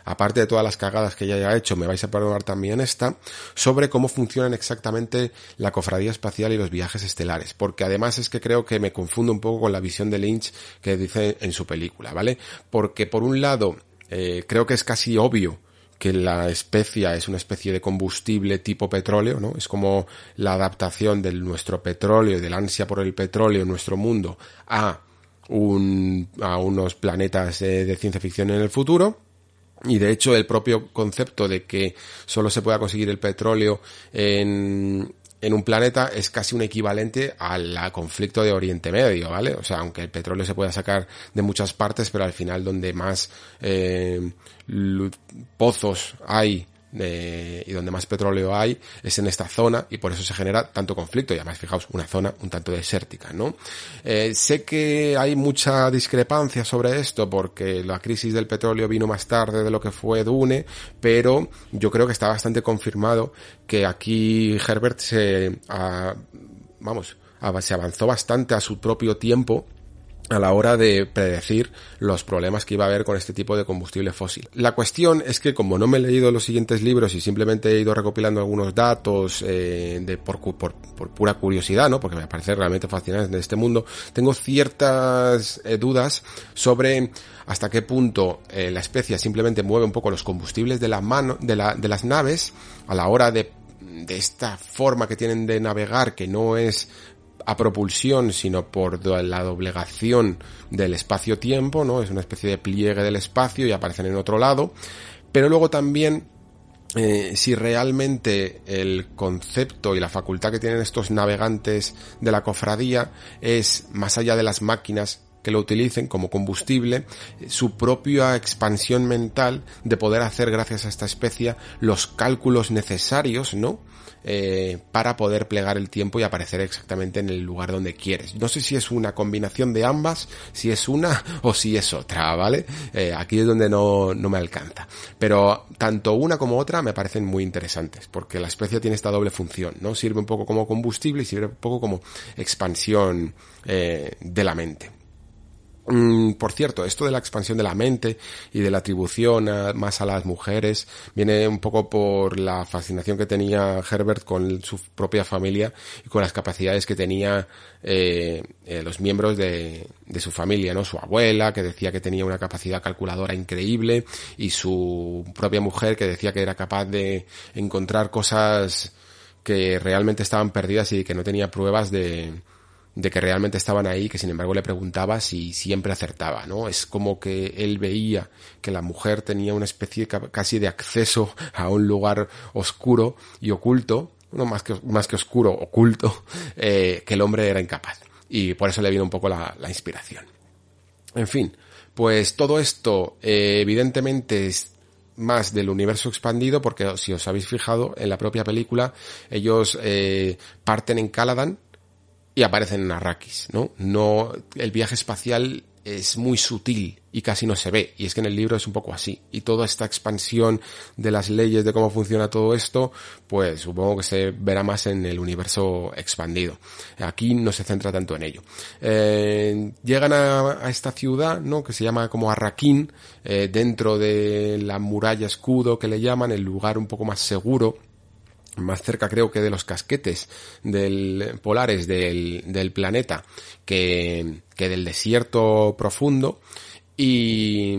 aparte de todas las cagadas que ya haya hecho, me vais a perdonar también esta, sobre cómo funcionan exactamente la cofradía espacial y los viajes estelares, porque además es que creo que me confundo un poco con la visión de Lynch que dice en su película, ¿vale? Porque por un lado, eh, creo que es casi obvio que la especia es una especie de combustible tipo petróleo, ¿no? Es como la adaptación de nuestro petróleo, de la ansia por el petróleo en nuestro mundo a un, a unos planetas eh, de ciencia ficción en el futuro Y de hecho el propio concepto de que solo se pueda conseguir el petróleo en, en un planeta es casi un equivalente al conflicto de Oriente Medio, ¿vale? O sea, aunque el petróleo se pueda sacar de muchas partes, pero al final donde más eh, pozos hay y donde más petróleo hay es en esta zona y por eso se genera tanto conflicto y además fijaos una zona un tanto desértica no eh, sé que hay mucha discrepancia sobre esto porque la crisis del petróleo vino más tarde de lo que fue Dune pero yo creo que está bastante confirmado que aquí Herbert se vamos se avanzó bastante a su propio tiempo a la hora de predecir los problemas que iba a haber con este tipo de combustible fósil. La cuestión es que como no me he leído los siguientes libros y simplemente he ido recopilando algunos datos eh, de por, por, pura curiosidad, ¿no? porque me parece realmente fascinante este mundo, tengo ciertas eh, dudas sobre hasta qué punto eh, la especie simplemente mueve un poco los combustibles de la mano de, la, de las naves a la hora de de esta forma que tienen de navegar que no es a propulsión, sino por la doblegación del espacio-tiempo, ¿no? Es una especie de pliegue del espacio y aparecen en otro lado. Pero luego también eh, si realmente el concepto y la facultad que tienen estos navegantes de la cofradía es más allá de las máquinas que lo utilicen como combustible, su propia expansión mental de poder hacer gracias a esta especie los cálculos necesarios, ¿no? Eh, para poder plegar el tiempo y aparecer exactamente en el lugar donde quieres. No sé si es una combinación de ambas, si es una <laughs> o si es otra, ¿vale? Eh, aquí es donde no, no me alcanza. Pero tanto una como otra me parecen muy interesantes, porque la especie tiene esta doble función, ¿no? Sirve un poco como combustible y sirve un poco como expansión eh, de la mente. Mm, por cierto, esto de la expansión de la mente y de la atribución más a las mujeres viene un poco por la fascinación que tenía Herbert con su propia familia y con las capacidades que tenía eh, eh, los miembros de, de, su familia, ¿no? Su abuela, que decía que tenía una capacidad calculadora increíble, y su propia mujer, que decía que era capaz de encontrar cosas que realmente estaban perdidas y que no tenía pruebas de, de que realmente estaban ahí, que sin embargo le preguntaba si siempre acertaba, ¿no? Es como que él veía que la mujer tenía una especie casi de acceso a un lugar oscuro y oculto, no más que, más que oscuro, oculto, <laughs> eh, que el hombre era incapaz. Y por eso le vino un poco la, inspiración. En fin, pues todo esto eh, evidentemente es más del universo expandido porque si os habéis fijado en la propia película ellos eh, parten en Caladan y aparecen en Arrakis, ¿no? No, el viaje espacial es muy sutil y casi no se ve. Y es que en el libro es un poco así. Y toda esta expansión de las leyes de cómo funciona todo esto, pues supongo que se verá más en el universo expandido. Aquí no se centra tanto en ello. Eh, llegan a, esta ciudad, ¿no? Que se llama como Arrakín, eh, dentro de la muralla escudo que le llaman, el lugar un poco más seguro más cerca creo que de los casquetes del, polares del, del planeta que, que, del desierto profundo. Y,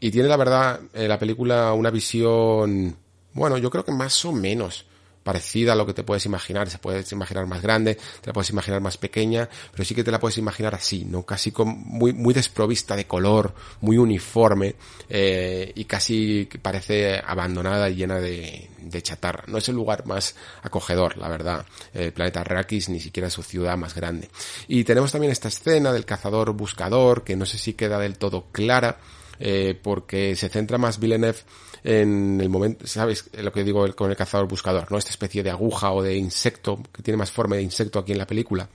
y tiene la verdad eh, la película una visión bueno yo creo que más o menos parecida a lo que te puedes imaginar. Se puedes imaginar más grande, te la puedes imaginar más pequeña, pero sí que te la puedes imaginar así, ¿no? Casi muy, muy desprovista de color, muy uniforme, eh, y casi parece abandonada y llena de, de chatarra. No es el lugar más acogedor, la verdad. El planeta Arrakis ni siquiera es su ciudad más grande. Y tenemos también esta escena del cazador buscador, que no sé si queda del todo clara, eh, porque se centra más Villeneuve en el momento, ¿sabes? Lo que digo con el cazador buscador, ¿no? Esta especie de aguja o de insecto, que tiene más forma de insecto aquí en la película,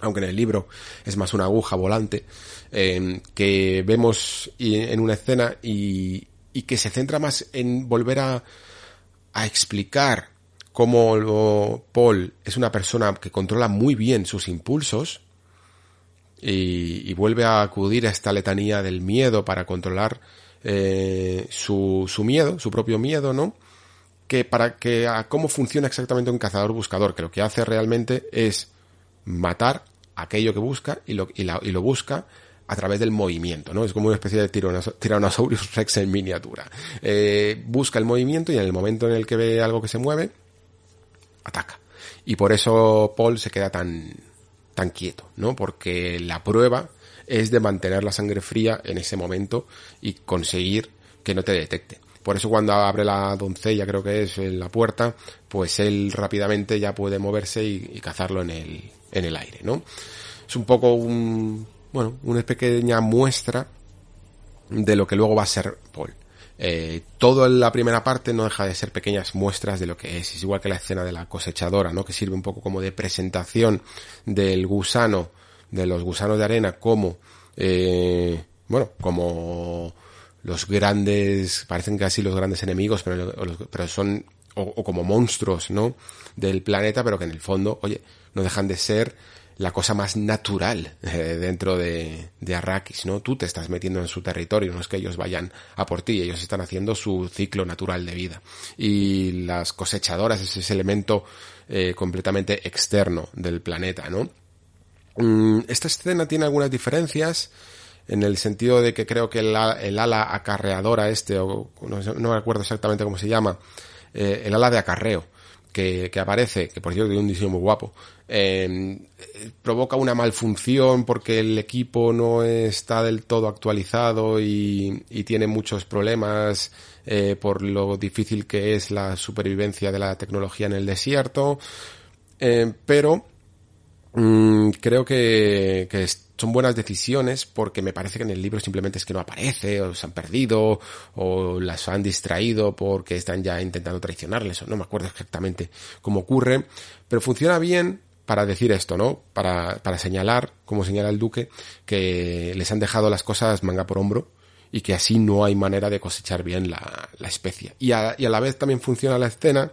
aunque en el libro es más una aguja volante, eh, que vemos en una escena y, que se centra más en volver a, explicar cómo Paul es una persona que controla muy bien sus impulsos y, vuelve a acudir a esta letanía del miedo para controlar eh, su, su miedo, su propio miedo, ¿no? Que para que a cómo funciona exactamente un cazador buscador, que lo que hace realmente es matar aquello que busca y lo, y, lo busca a través del movimiento, ¿no? Es como una especie de Tyrannosaurus Rex en miniatura. Eh, busca el movimiento y en el momento en el que ve algo que se mueve, ataca. Y por eso Paul se queda tan, tan quieto, ¿no? Porque la prueba es de mantener la sangre fría en ese momento y conseguir que no te detecte. Por eso cuando abre la doncella, creo que es, en la puerta, pues él rápidamente ya puede moverse y, cazarlo en el, en el aire, ¿no? Es un poco un, bueno, una pequeña muestra de lo que luego va a ser Paul. Eh, todo en la primera parte no deja de ser pequeñas muestras de lo que es. Es igual que la escena de la cosechadora, ¿no? Que sirve un poco como de presentación del gusano, de los gusanos de arena, como, eh, bueno, como los grandes, parecen casi los grandes enemigos, pero, pero son, o, como monstruos, ¿no? Del planeta, pero que en el fondo, oye, no dejan de ser la cosa más natural eh, dentro de, de, Arrakis, ¿no? Tú te estás metiendo en su territorio, no es que ellos vayan a por ti, ellos están haciendo su ciclo natural de vida. Y las cosechadoras es ese elemento eh, completamente externo del planeta, ¿no? Mm, esta escena tiene algunas diferencias en el sentido de que creo que el, el ala acarreadora este, o no, no, me acuerdo exactamente cómo se llama, eh, el ala de acarreo, que, que, aparece, que por cierto tiene un diseño muy guapo, eh, provoca una malfunción porque el equipo no está del todo actualizado y, tiene muchos problemas eh, por lo difícil que es la supervivencia de la tecnología en el desierto. Eh, pero mmm, creo que, que son buenas decisiones porque me parece que en el libro simplemente es que no aparece o se han perdido o las han distraído porque están ya intentando traicionarles o no me acuerdo exactamente cómo ocurre pero funciona bien para decir esto, ¿no? Para, para señalar, como señala el duque, que les han dejado las cosas manga por hombro y que así no hay manera de cosechar bien la, la especia. Y a, y a, la vez también funciona la escena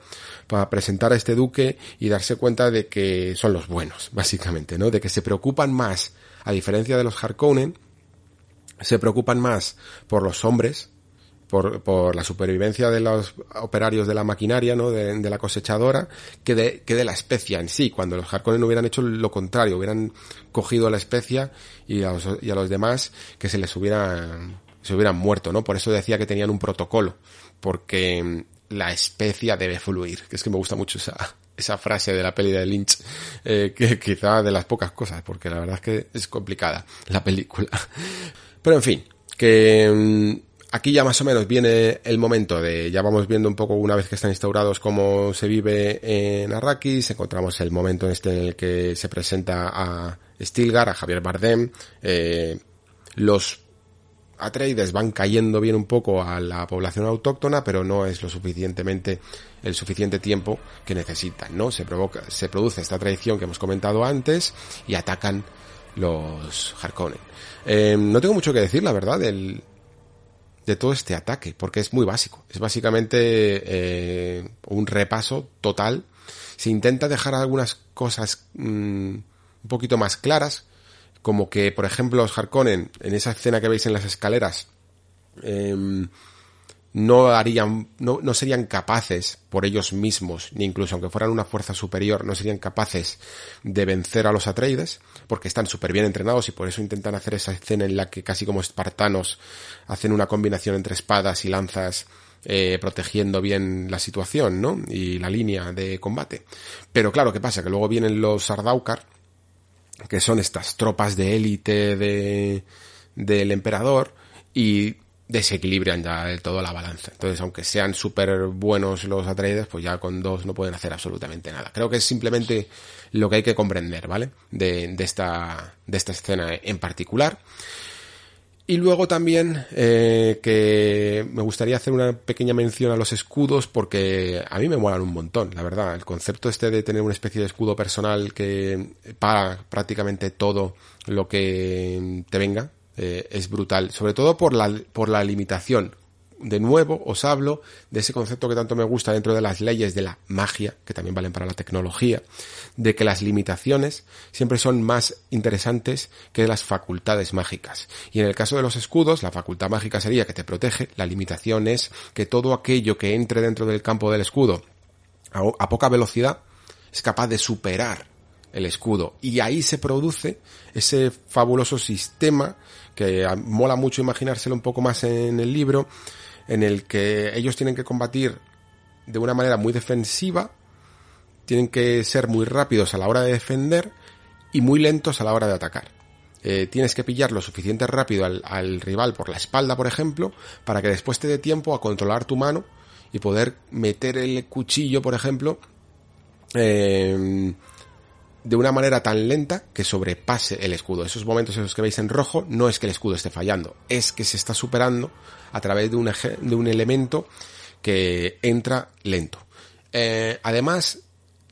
para presentar a este duque y darse cuenta de que son los buenos, básicamente, ¿no? De que se preocupan más, a diferencia de los Harkonnen, se preocupan más por los hombres, por, por, la supervivencia de los operarios de la maquinaria, ¿no? De, de, la cosechadora, que de, que de la especia en sí. Cuando los Harkonnen hubieran hecho lo contrario, hubieran cogido la especia y a los, y a los demás que se les hubieran, se hubieran muerto, ¿no? Por eso decía que tenían un protocolo, porque la especia debe fluir, que es que me gusta mucho esa, esa frase de la peli de Lynch, eh, que <laughs> quizá de las pocas cosas, porque la verdad es que es complicada la película. <laughs> Pero en fin, que aquí ya más o menos viene el momento de, ya vamos viendo un poco una vez que están instaurados cómo se vive en Arrakis, encontramos el momento este en el que se presenta a Stilgar, a Javier Bardem, eh, los Atreides van cayendo bien un poco a la población autóctona, pero no es lo suficientemente el suficiente tiempo que necesitan, ¿no? Se provoca, se produce esta traición que hemos comentado antes y atacan los Harkonnen. Eh, no tengo mucho que decir, la verdad, del, de todo este ataque, porque es muy básico. Es básicamente eh, un repaso total. Se intenta dejar algunas cosas mmm, un poquito más claras, como que, por ejemplo, los Harkonnen, en esa escena que veis en las escaleras, eh, no harían, no, no serían capaces por ellos mismos, ni incluso aunque fueran una fuerza superior, no serían capaces de vencer a los Atreides, porque están súper bien entrenados y por eso intentan hacer esa escena en la que casi como espartanos hacen una combinación entre espadas y lanzas eh, protegiendo bien la situación, ¿no? Y la línea de combate. Pero claro, ¿qué pasa? Que luego vienen los Sardaukar, que son estas tropas de élite de, del emperador, y desequilibran ya del todo la balanza. Entonces, aunque sean súper buenos los Atreides, pues ya con dos no pueden hacer absolutamente nada. Creo que es simplemente lo que hay que comprender, ¿vale? De, de esta, de esta escena en particular. Y luego también eh, que me gustaría hacer una pequeña mención a los escudos porque a mí me molan un montón, la verdad. El concepto este de tener una especie de escudo personal que para prácticamente todo lo que te venga eh, es brutal. Sobre todo por la, por la limitación. De nuevo os hablo de ese concepto que tanto me gusta dentro de las leyes de la magia, que también valen para la tecnología, de que las limitaciones siempre son más interesantes que las facultades mágicas. Y en el caso de los escudos, la facultad mágica sería que te protege, la limitación es que todo aquello que entre dentro del campo del escudo a, a poca velocidad es capaz de superar el escudo. Y ahí se produce ese fabuloso sistema que mola mucho imaginárselo un poco más en el libro, en el que ellos tienen que combatir de una manera muy defensiva, tienen que ser muy rápidos a la hora de defender y muy lentos a la hora de atacar. eh, tienes que pillar lo suficiente rápido al, al, rival por la espalda, por ejemplo, para que después te dé tiempo a controlar tu mano y poder meter el cuchillo, por ejemplo, eh, de una manera tan lenta que sobrepase el escudo. Esos momentos en los que veis en rojo no es que el escudo esté fallando, es que se está superando a través de un, de un elemento que entra lento. Eh, además,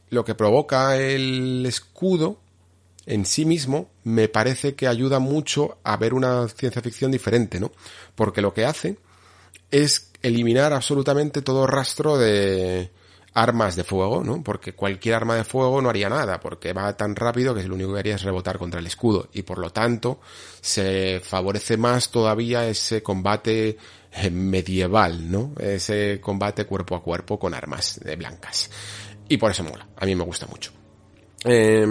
lo que provoca el escudo en sí mismo me parece que ayuda mucho a ver una ciencia ficción diferente, ¿no? Porque lo que hace es eliminar absolutamente todo rastro de armas de fuego, ¿no? Porque cualquier arma de fuego no haría nada, porque va tan rápido que lo único que haría es rebotar contra el escudo y por lo tanto se favorece más todavía ese combate eh, medieval, ¿no? Ese combate cuerpo a cuerpo con armas blancas. Y por eso mola, a mí me gusta mucho. Eh,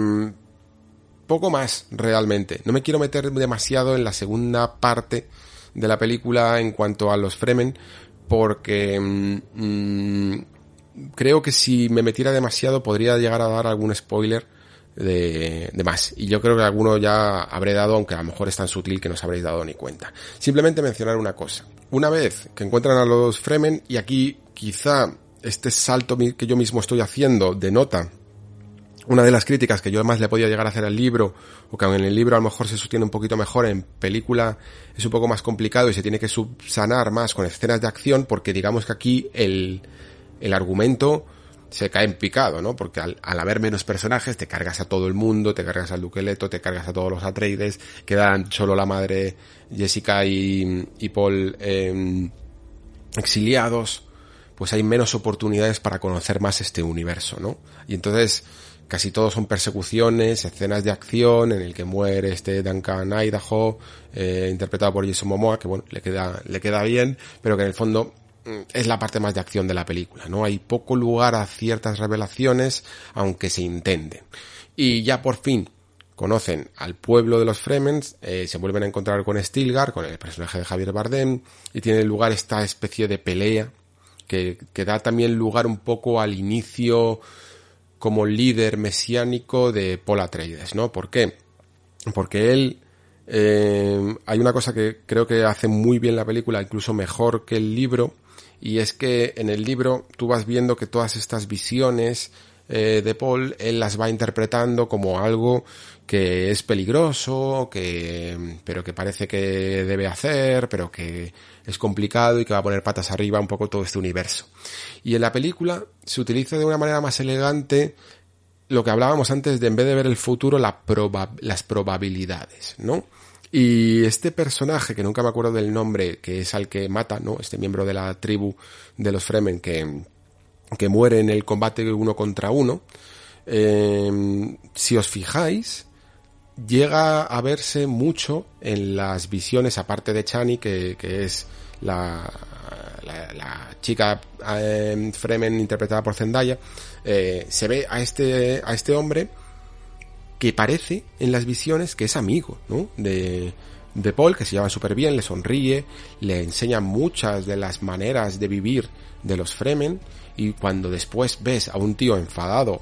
poco más, realmente. No me quiero meter demasiado en la segunda parte de la película en cuanto a los Fremen, porque mmm, creo que si me metiera demasiado podría llegar a dar algún spoiler de, de, más. Y yo creo que alguno ya habré dado, aunque a lo mejor es tan sutil que no os habréis dado ni cuenta. Simplemente mencionar una cosa. Una vez que encuentran a los Fremen, y aquí quizá este salto que yo mismo estoy haciendo denota una de las críticas que yo además le podía llegar a hacer al libro, o que en el libro a lo mejor se sostiene un poquito mejor, en película es un poco más complicado y se tiene que subsanar más con escenas de acción, porque digamos que aquí el, el argumento se cae en picado, ¿no? Porque al, al, haber menos personajes te cargas a todo el mundo, te cargas al Duque Leto, te cargas a todos los Atreides, quedan solo la madre Jessica y, y Paul eh, exiliados, pues hay menos oportunidades para conocer más este universo, ¿no? Y entonces casi todos son persecuciones, escenas de acción en el que muere este Duncan Idaho, eh, interpretado por Jason Momoa, que bueno, le queda, le queda bien, pero que en el fondo es la parte más de acción de la película, ¿no? Hay poco lugar a ciertas revelaciones, aunque se intenten. Y ya por fin conocen al pueblo de los Fremens, eh, se vuelven a encontrar con Stilgar, con el personaje de Javier Bardem, y tiene lugar esta especie de pelea que, que da también lugar un poco al inicio como líder mesiánico de Paul Atreides, ¿no? ¿Por qué? Porque él eh, hay una cosa que creo que hace muy bien la película, incluso mejor que el libro, y es que en el libro tú vas viendo que todas estas visiones eh, de Paul, él las va interpretando como algo que es peligroso, que, pero que parece que debe hacer, pero que es complicado y que va a poner patas arriba un poco todo este universo. Y en la película se utiliza de una manera más elegante lo que hablábamos antes de en vez de ver el futuro, las probabilidades, ¿no? Y este personaje, que nunca me acuerdo del nombre, que es al que mata, ¿no? Este miembro de la tribu de los Fremen que, que muere en el combate uno contra uno, eh, si os fijáis, llega a verse mucho en las visiones, aparte de Chani, que, que es la, la, chica eh, Fremen interpretada por Zendaya, eh, se ve a este, a este hombre que parece en las visiones que es amigo, ¿no? De, de Paul, que se lleva súper bien, le sonríe, le enseña muchas de las maneras de vivir de los Fremen, y cuando después ves a un tío enfadado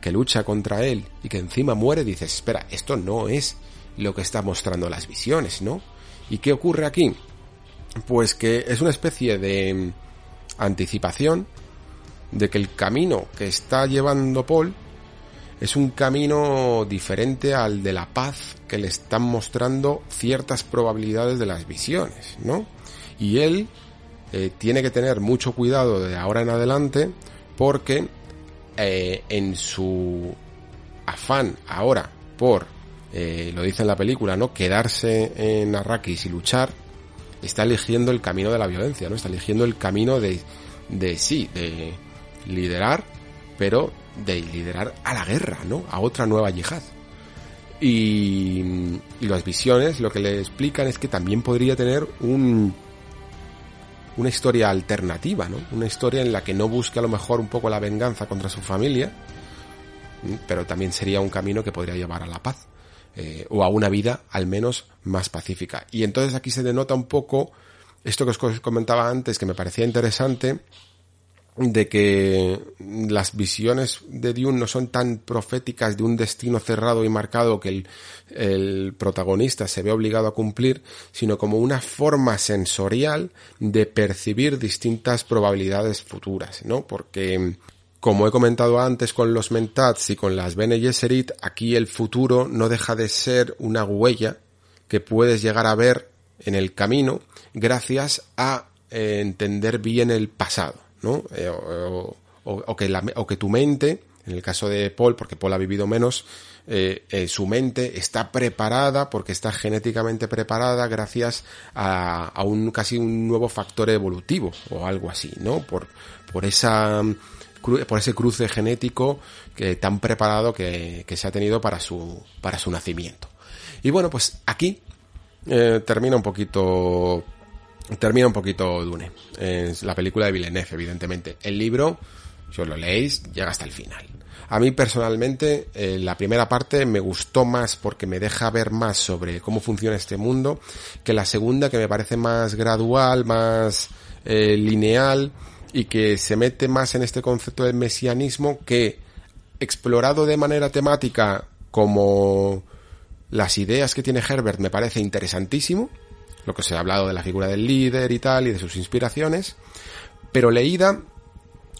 que lucha contra él y que encima muere, dices, espera, esto no es lo que está mostrando las visiones, ¿no? ¿Y qué ocurre aquí? Pues que es una especie de anticipación de que el camino que está llevando Paul es un camino diferente al de la paz que le están mostrando ciertas probabilidades de las visiones, ¿no? Y él eh, tiene que tener mucho cuidado de ahora en adelante porque eh, en su afán ahora por, eh, lo dice en la película, ¿no? Quedarse en Arrakis y luchar, está eligiendo el camino de la violencia, ¿no? Está eligiendo el camino de, de sí, de liderar, pero de liderar a la guerra, ¿no? A otra nueva yihad. Y, y las visiones lo que le explican es que también podría tener un, una historia alternativa, ¿no? Una historia en la que no busque a lo mejor un poco la venganza contra su familia, pero también sería un camino que podría llevar a la paz, eh, o a una vida al menos más pacífica. Y entonces aquí se denota un poco esto que os comentaba antes, que me parecía interesante, de que las visiones de Dune no son tan proféticas de un destino cerrado y marcado que el, protagonista se ve obligado a cumplir, sino como una forma sensorial de percibir distintas probabilidades futuras, ¿no? Porque como he comentado antes con los Mentats y con las Bene Gesserit, aquí el futuro no deja de ser una huella que puedes llegar a ver en el camino gracias a entender bien el pasado, ¿no? Eh, o, que tu mente, en el caso de Paul, porque Paul ha vivido menos, eh, eh, su mente está preparada porque está genéticamente preparada gracias a, un casi un nuevo factor evolutivo o algo así, ¿no? Por, por esa por ese cruce genético tan preparado que, que, se ha tenido para su para su nacimiento. Y bueno, pues aquí termina un poquito termina un poquito Dune. Es la película de Villeneuve, evidentemente. El libro, si os lo leéis, llega hasta el final. A mí personalmente, eh, la primera parte me gustó más porque me deja ver más sobre cómo funciona este mundo que la segunda que me parece más gradual, más eh, lineal y que se mete más en este concepto del mesianismo que explorado de manera temática como las ideas que tiene Herbert me parece interesantísimo, lo que se ha hablado de la figura del líder y tal y de sus inspiraciones, pero leída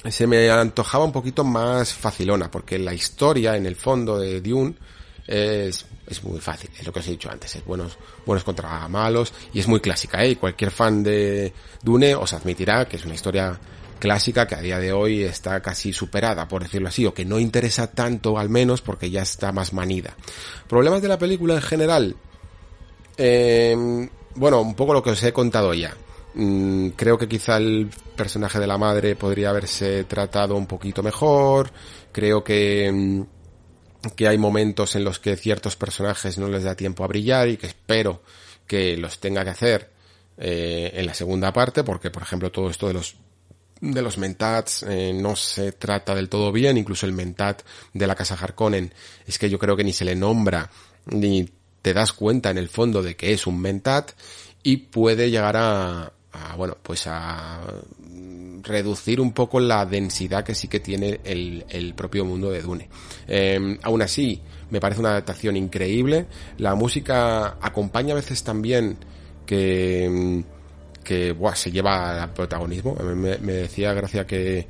se me antojaba un poquito más facilona, porque la historia en el fondo de Dune es, es muy fácil, es lo que os he dicho antes, es buenos, buenos contra malos y es muy clásica, ¿eh? Cualquier fan de Dune os admitirá que es una historia clásica que a día de hoy está casi superada, por decirlo así, o que no interesa tanto al menos porque ya está más manida. Problemas de la película en general. Eh, bueno, un poco lo que os he contado ya. Mm, creo que quizá el personaje de la madre podría haberse tratado un poquito mejor. Creo que, mm, que hay momentos en los que ciertos personajes no les da tiempo a brillar y que espero que los tenga que hacer eh, en la segunda parte, porque por ejemplo todo esto de los de los mentats eh, no se trata del todo bien, incluso el mentat de la casa Harkonnen es que yo creo que ni se le nombra ni te das cuenta en el fondo de que es un mentat y puede llegar a, a bueno pues a reducir un poco la densidad que sí que tiene el, el propio mundo de Dune. Eh, aún así, me parece una adaptación increíble. La música acompaña a veces también que que buah, se lleva al protagonismo. Me, me decía Gracia que,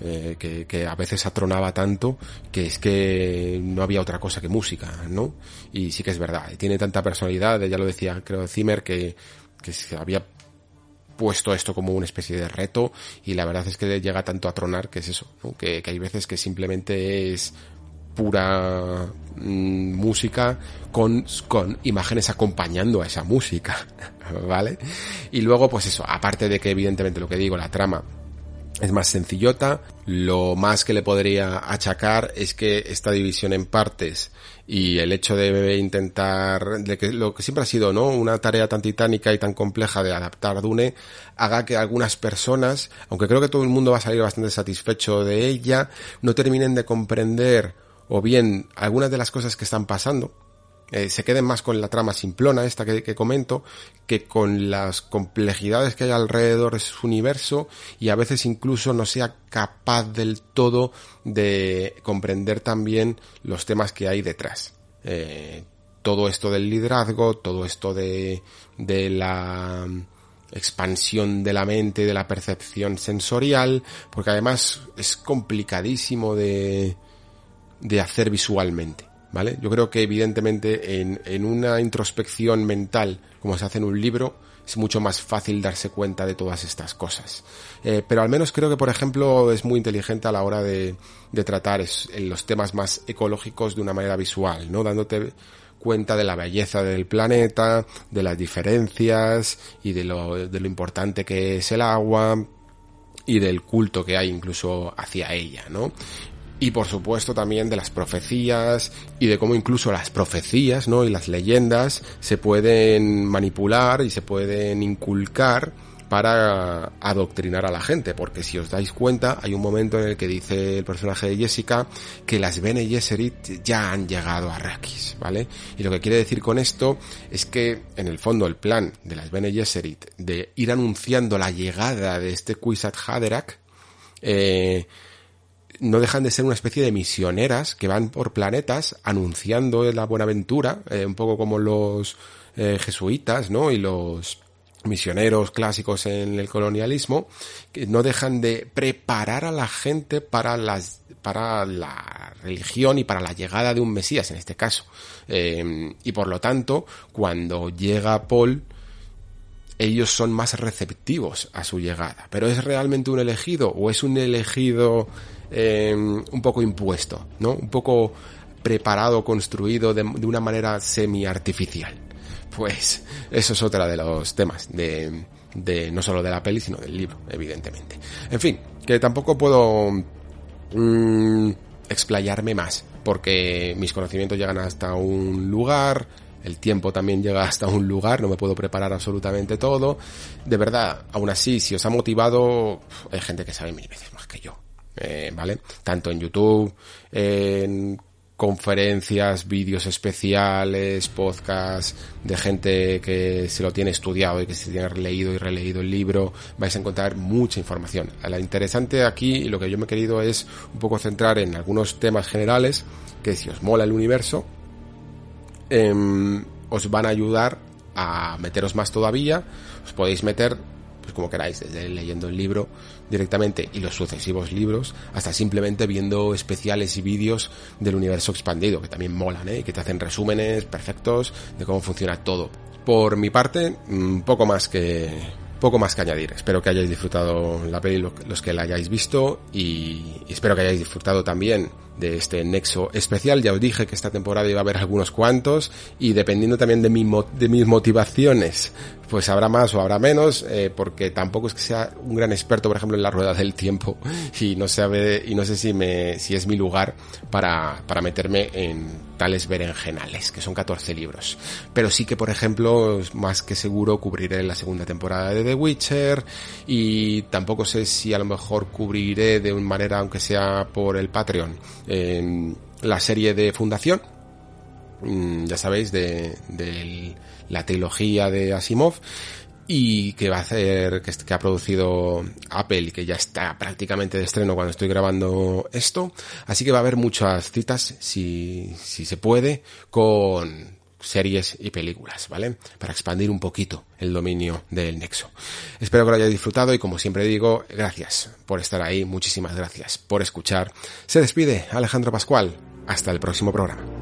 eh, que, a veces atronaba tanto que es que no había otra cosa que música, ¿no? Y sí que es verdad, tiene tanta personalidad, ya lo decía, creo, Zimmer, que, se había puesto esto como una especie de reto y la verdad es que llega tanto a tronar que es eso, que, hay veces que simplemente es pura mmm, música con imágenes acompañando a esa música, <laughs> ¿vale? Y luego, pues eso, aparte de que evidentemente lo que digo, la trama es más sencillota, lo más que le podría achacar es que esta división en partes y el hecho de intentar, de que lo que siempre ha sido, ¿no? Una tarea tan titánica y tan compleja de adaptar Dune, haga que algunas personas, aunque creo que todo el mundo va a salir bastante satisfecho de ella, no terminen de comprender o bien algunas de las cosas que están pasando eh, se queden más con la trama simplona esta que, que, comento que con las complejidades que hay alrededor de su universo y a veces incluso no sea capaz del todo de comprender también los temas que hay detrás. Eh, todo esto del liderazgo, todo esto de, de la expansión de la mente, de la percepción sensorial, porque además es complicadísimo de, de hacer visualmente, ¿vale? Yo creo que evidentemente en, en una introspección mental, como se hace en un libro, es mucho más fácil darse cuenta de todas estas cosas. Eh, pero al menos creo que, por ejemplo, es muy inteligente a la hora de, de tratar es, los temas más ecológicos de una manera visual, ¿no? Dándote cuenta de la belleza del planeta, de las diferencias y de lo, de lo importante que es el agua y del culto que hay incluso hacia ella, ¿no? Y por supuesto también de las profecías y de cómo incluso las profecías, ¿no? y las leyendas se pueden manipular y se pueden inculcar para adoctrinar a la gente, porque si os dais cuenta, hay un momento en el que dice el personaje de Jessica que las Bene Gesserit ya han llegado a Arrakis, ¿vale? Y lo que quiere decir con esto es que, en el fondo, el plan de las Bene Gesserit de ir anunciando la llegada de este Kwisatz Haderach eh, no dejan de ser una especie de misioneras que van por planetas anunciando la buena aventura, eh, un poco como los eh, jesuitas, ¿no? Y los misioneros clásicos en el colonialismo, que no dejan de preparar a la gente para las para la religión y para la llegada de un Mesías en este caso. Eh, y por lo tanto, cuando llega Paul, ellos son más receptivos a su llegada. Pero ¿es realmente un elegido o es un elegido eh, un poco impuesto, ¿no? Un poco preparado, construido de, una manera semi-artificial. Pues eso es otra de los temas de, de no solo de la peli, sino del libro, evidentemente. En fin, que tampoco puedo mmm, explayarme más, porque mis conocimientos llegan hasta un lugar, el tiempo también llega hasta un lugar, no me puedo preparar absolutamente todo. De verdad, aún así, si os ha motivado, hay gente que sabe mil veces más que yo. Eh, ¿Vale? Tanto en YouTube, en conferencias, vídeos especiales, podcasts de gente que se lo tiene estudiado y que se tiene leído y releído el libro, vais a encontrar mucha información. Lo interesante aquí y lo que yo me he querido es un poco centrar en algunos temas generales que si os mola el universo, eh, os van a ayudar a meteros más todavía, os podéis meter pues como queráis, desde leyendo el libro directamente y los sucesivos libros, hasta simplemente viendo especiales y vídeos del universo expandido, que también molan, ¿eh? que te hacen resúmenes perfectos de cómo funciona todo. Por mi parte, un poco más que poco más que añadir. Espero que hayáis disfrutado la peli los que la hayáis visto y espero que hayáis disfrutado también de este nexo especial. Ya os dije que esta temporada iba a haber algunos cuantos y dependiendo también de, mi, de mis motivaciones, pues habrá más o habrá menos, eh, porque tampoco es que sea un gran experto, por ejemplo, en la rueda del tiempo <laughs> y no sabe y no sé si me si es mi lugar para para meterme en tales berenjenales, que son 14 libros. Pero sí que, por ejemplo, más que seguro cubriré la segunda temporada de The Witcher y tampoco sé si a lo mejor cubriré de una manera, aunque sea por el Patreon, eh, la serie de Fundación, mm, ya sabéis, de, de, la trilogía de Asimov, y que va a hacer, que, ha producido Apple y que ya está prácticamente de estreno cuando estoy grabando esto. Así que va a haber muchas citas, si, si se puede, con series y películas, ¿vale? Para expandir un poquito el dominio del Nexo. Espero que lo hayáis disfrutado y como siempre digo, gracias por estar ahí, muchísimas gracias por escuchar. Se despide Alejandro Pascual. Hasta el próximo programa.